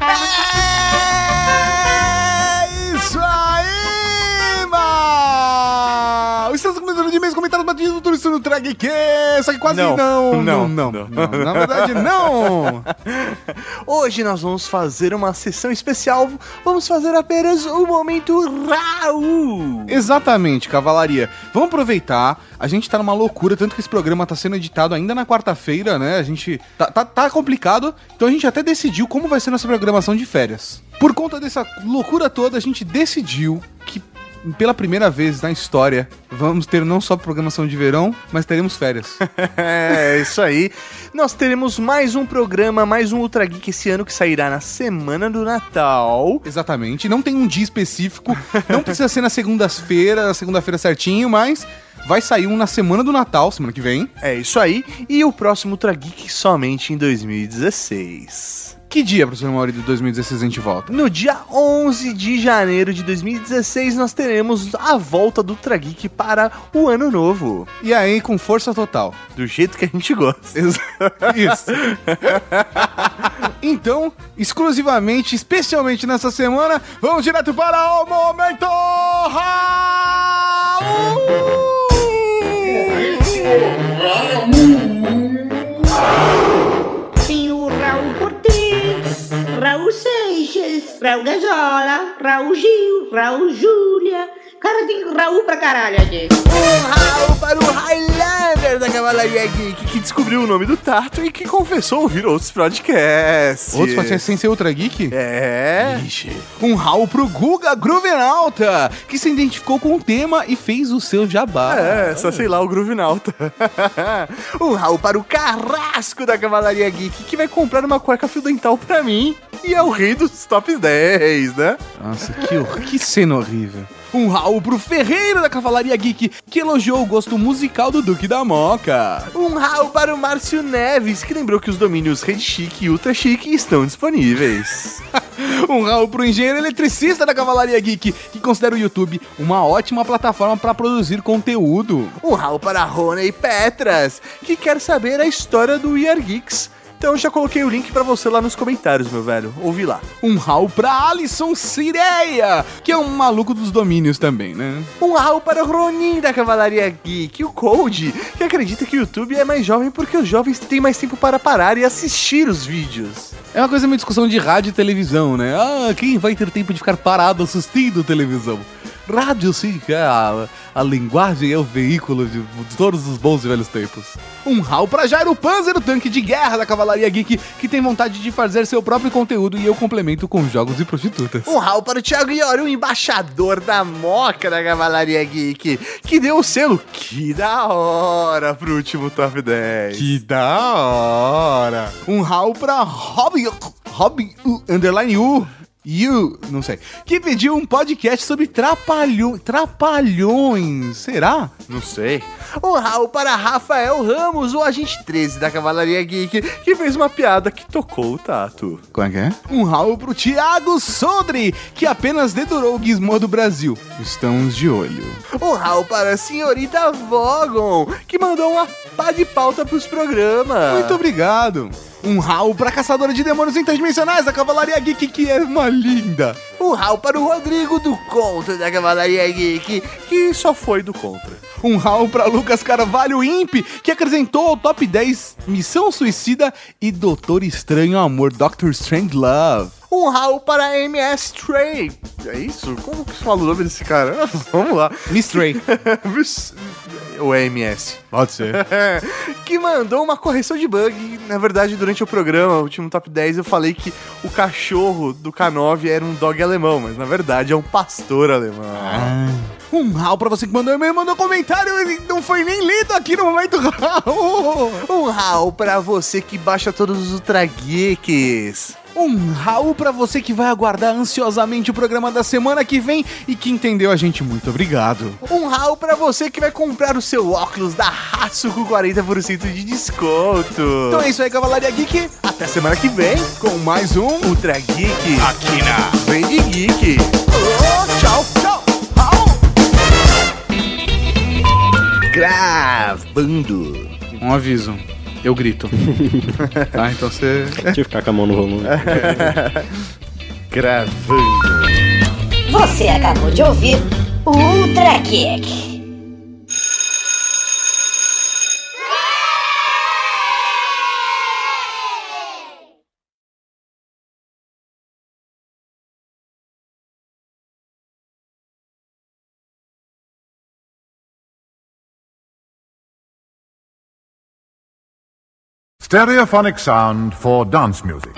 É batidos do turista no Drag que Só que quase Não. não, não, Não, não, não. Na verdade, não! Hoje nós vamos fazer uma sessão especial. Vamos fazer apenas o momento Raul. Exatamente, cavalaria. Vamos aproveitar. A gente tá numa loucura, tanto que esse programa tá sendo editado ainda na quarta-feira, né? A gente. Tá, tá, tá complicado, então a gente até decidiu como vai ser nossa programação de férias. Por conta dessa loucura toda, a gente decidiu que. Pela primeira vez na história, vamos ter não só programação de verão, mas teremos férias. É, isso aí. Nós teremos mais um programa, mais um Ultra Geek esse ano que sairá na semana do Natal. Exatamente. Não tem um dia específico, não precisa ser na segunda-feira, na segunda-feira certinho, mas vai sair um na semana do Natal, semana que vem. É isso aí. E o próximo Ultra Geek somente em 2016. Que dia, professor Mauri, de 2016 a gente volta? No dia 11 de janeiro de 2016, nós teremos a volta do Ultra Geek para o ano novo. E aí, com força total. Do jeito que a gente gosta. Isso. então, exclusivamente, especialmente nessa semana, vamos direto para o Momento Tem Raul Seixas, Raul Gazola, Raul Gil, Raul Júlia. Cara, tem Raul pra caralho aqui. Um Raul para o Highlander da Cavalaria Geek, que descobriu o nome do Tato e que confessou ouvir outros podcasts. Outros podcasts sem ser Ultra Geek? É. Um rau pro Guga Gruvenalta, que se identificou com o tema e fez o seu jabá. É, só sei lá, o Groove-Nauta. um Raul para o Carrasco da Cavalaria Geek, que vai comprar uma cueca fio dental pra mim. E é o rei dos tops 10, né? Nossa, que, que cena horrível. Um Raul pro Ferreira da Cavalaria Geek, que elogiou o gosto musical do Duque da Moca. Um Raul para o Márcio Neves, que lembrou que os domínios Rede Chique e Ultra Chique estão disponíveis. Um Raul pro engenheiro eletricista da Cavalaria Geek, que considera o YouTube uma ótima plataforma para produzir conteúdo. Um Raul para e Petras, que quer saber a história do We Are Geeks. Então já coloquei o link pra você lá nos comentários, meu velho. Ouvi lá. Um Raul pra Alisson Cireia, que é um maluco dos domínios também, né? Um Raul para o Ronin da Cavalaria Geek, o Code, que acredita que o YouTube é mais jovem porque os jovens têm mais tempo para parar e assistir os vídeos. É uma coisa meio discussão de rádio e televisão, né? Ah, quem vai ter tempo de ficar parado assistindo televisão? Rádio, sim, que é a, a linguagem é o veículo de, todos os bons e velhos tempos. Um rau pra Jairo Panzer, o tanque de guerra da Cavalaria Geek, que tem vontade de fazer seu próprio conteúdo e eu complemento com jogos e prostitutas. Um Raul para o Thiago Iori, o embaixador da Moca da Cavalaria Geek, que deu o selo Que da hora pro último Top 10. Que da hora! Um rau pra Robin, Robin U, underline U, You, não sei, que pediu um podcast sobre trapalhões. Trapalhões, será? Não sei. Um Raul para Rafael Ramos, o agente 13 da Cavalaria Geek, que fez uma piada que tocou o Tato. Como é que é? Um rau pro Thiago Sodri, que apenas dedurou o Gizmo do Brasil. Estamos de olho. Um Raul para a senhorita Vogon, que mandou uma pá de pauta pros programas. Muito obrigado. Um Raul pra caçadora de demônios interdimensionais, a Cavalaria Geek, que é uma linda. Um Raul para o Rodrigo do Contra da Cavalaria Geek, que só foi do Contra. Um Raul pra Lucas Carvalho Imp, que acrescentou ao top 10 Missão Suicida e Doutor Estranho Amor, Doctor Strange Love. Um Raul para MS Trey. É isso? Como que fala o nome desse cara? Vamos lá. Miss Trey. Ou é MS? Pode ser. que mandou uma correção de bug. Na verdade, durante o programa, o último top 10, eu falei que o cachorro do K9 era um dog alemão, mas na verdade é um pastor alemão. Um Raul pra você que mandou e-mail, mandou comentário e não foi nem lido aqui no momento Raul. Um Raul pra você que baixa todos os Ultra Geeks. Um Raul pra você que vai aguardar ansiosamente o programa da semana que vem e que entendeu a gente. Muito obrigado. Um Raul pra você que vai comprar o seu óculos da Hatsu com 40% de desconto. Então é isso aí, Cavalaria Geek. Até semana que vem com mais um Ultra Geek Aqui na Vende Geek. Oh, Gravando. Um aviso. Eu grito. tá, então você. Deixa eu ficar com a mão no volume. Gravando. Você acabou de ouvir o Ultra Geek. Stereophonic sound for dance music.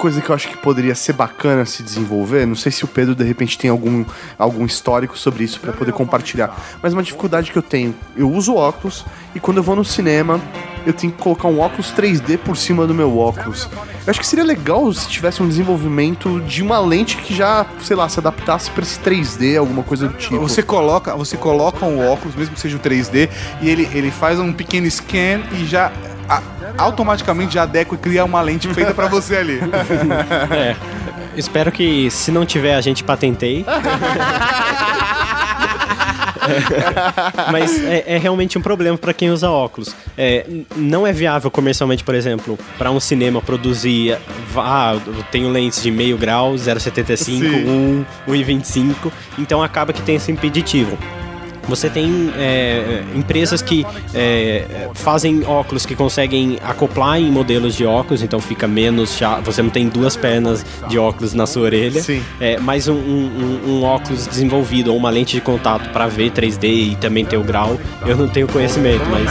Coisa que eu acho que poderia ser bacana se desenvolver, não sei se o Pedro de repente tem algum, algum histórico sobre isso pra poder compartilhar, mas uma dificuldade que eu tenho, eu uso óculos e quando eu vou no cinema, eu tenho que colocar um óculos 3D por cima do meu óculos. Eu acho que seria legal se tivesse um desenvolvimento de uma lente que já, sei lá, se adaptasse pra esse 3D, alguma coisa do tipo. Você coloca, você coloca um óculos, mesmo que seja o 3D, e ele, ele faz um pequeno scan e já a- automaticamente já adequa e cria uma lente feita pra você ali. É. Espero que se não tiver a gente patenteie. É, Mas é, é realmente um problema para quem usa óculos. É, não é viável comercialmente, por exemplo, para um cinema produzir. Ah, eu tenho lentes de meio grau, 0,75, Sim. 1, 1,25. Então acaba que tem esse impeditivo. Você tem é, empresas que é, fazem óculos que conseguem acoplar em modelos de óculos, então fica menos chato. Você não tem duas pernas de óculos na sua orelha. Sim. É, mas um, um- um- um óculos desenvolvido ou uma lente de contato para ver 3D e também ter o grau, eu não tenho conhecimento, mas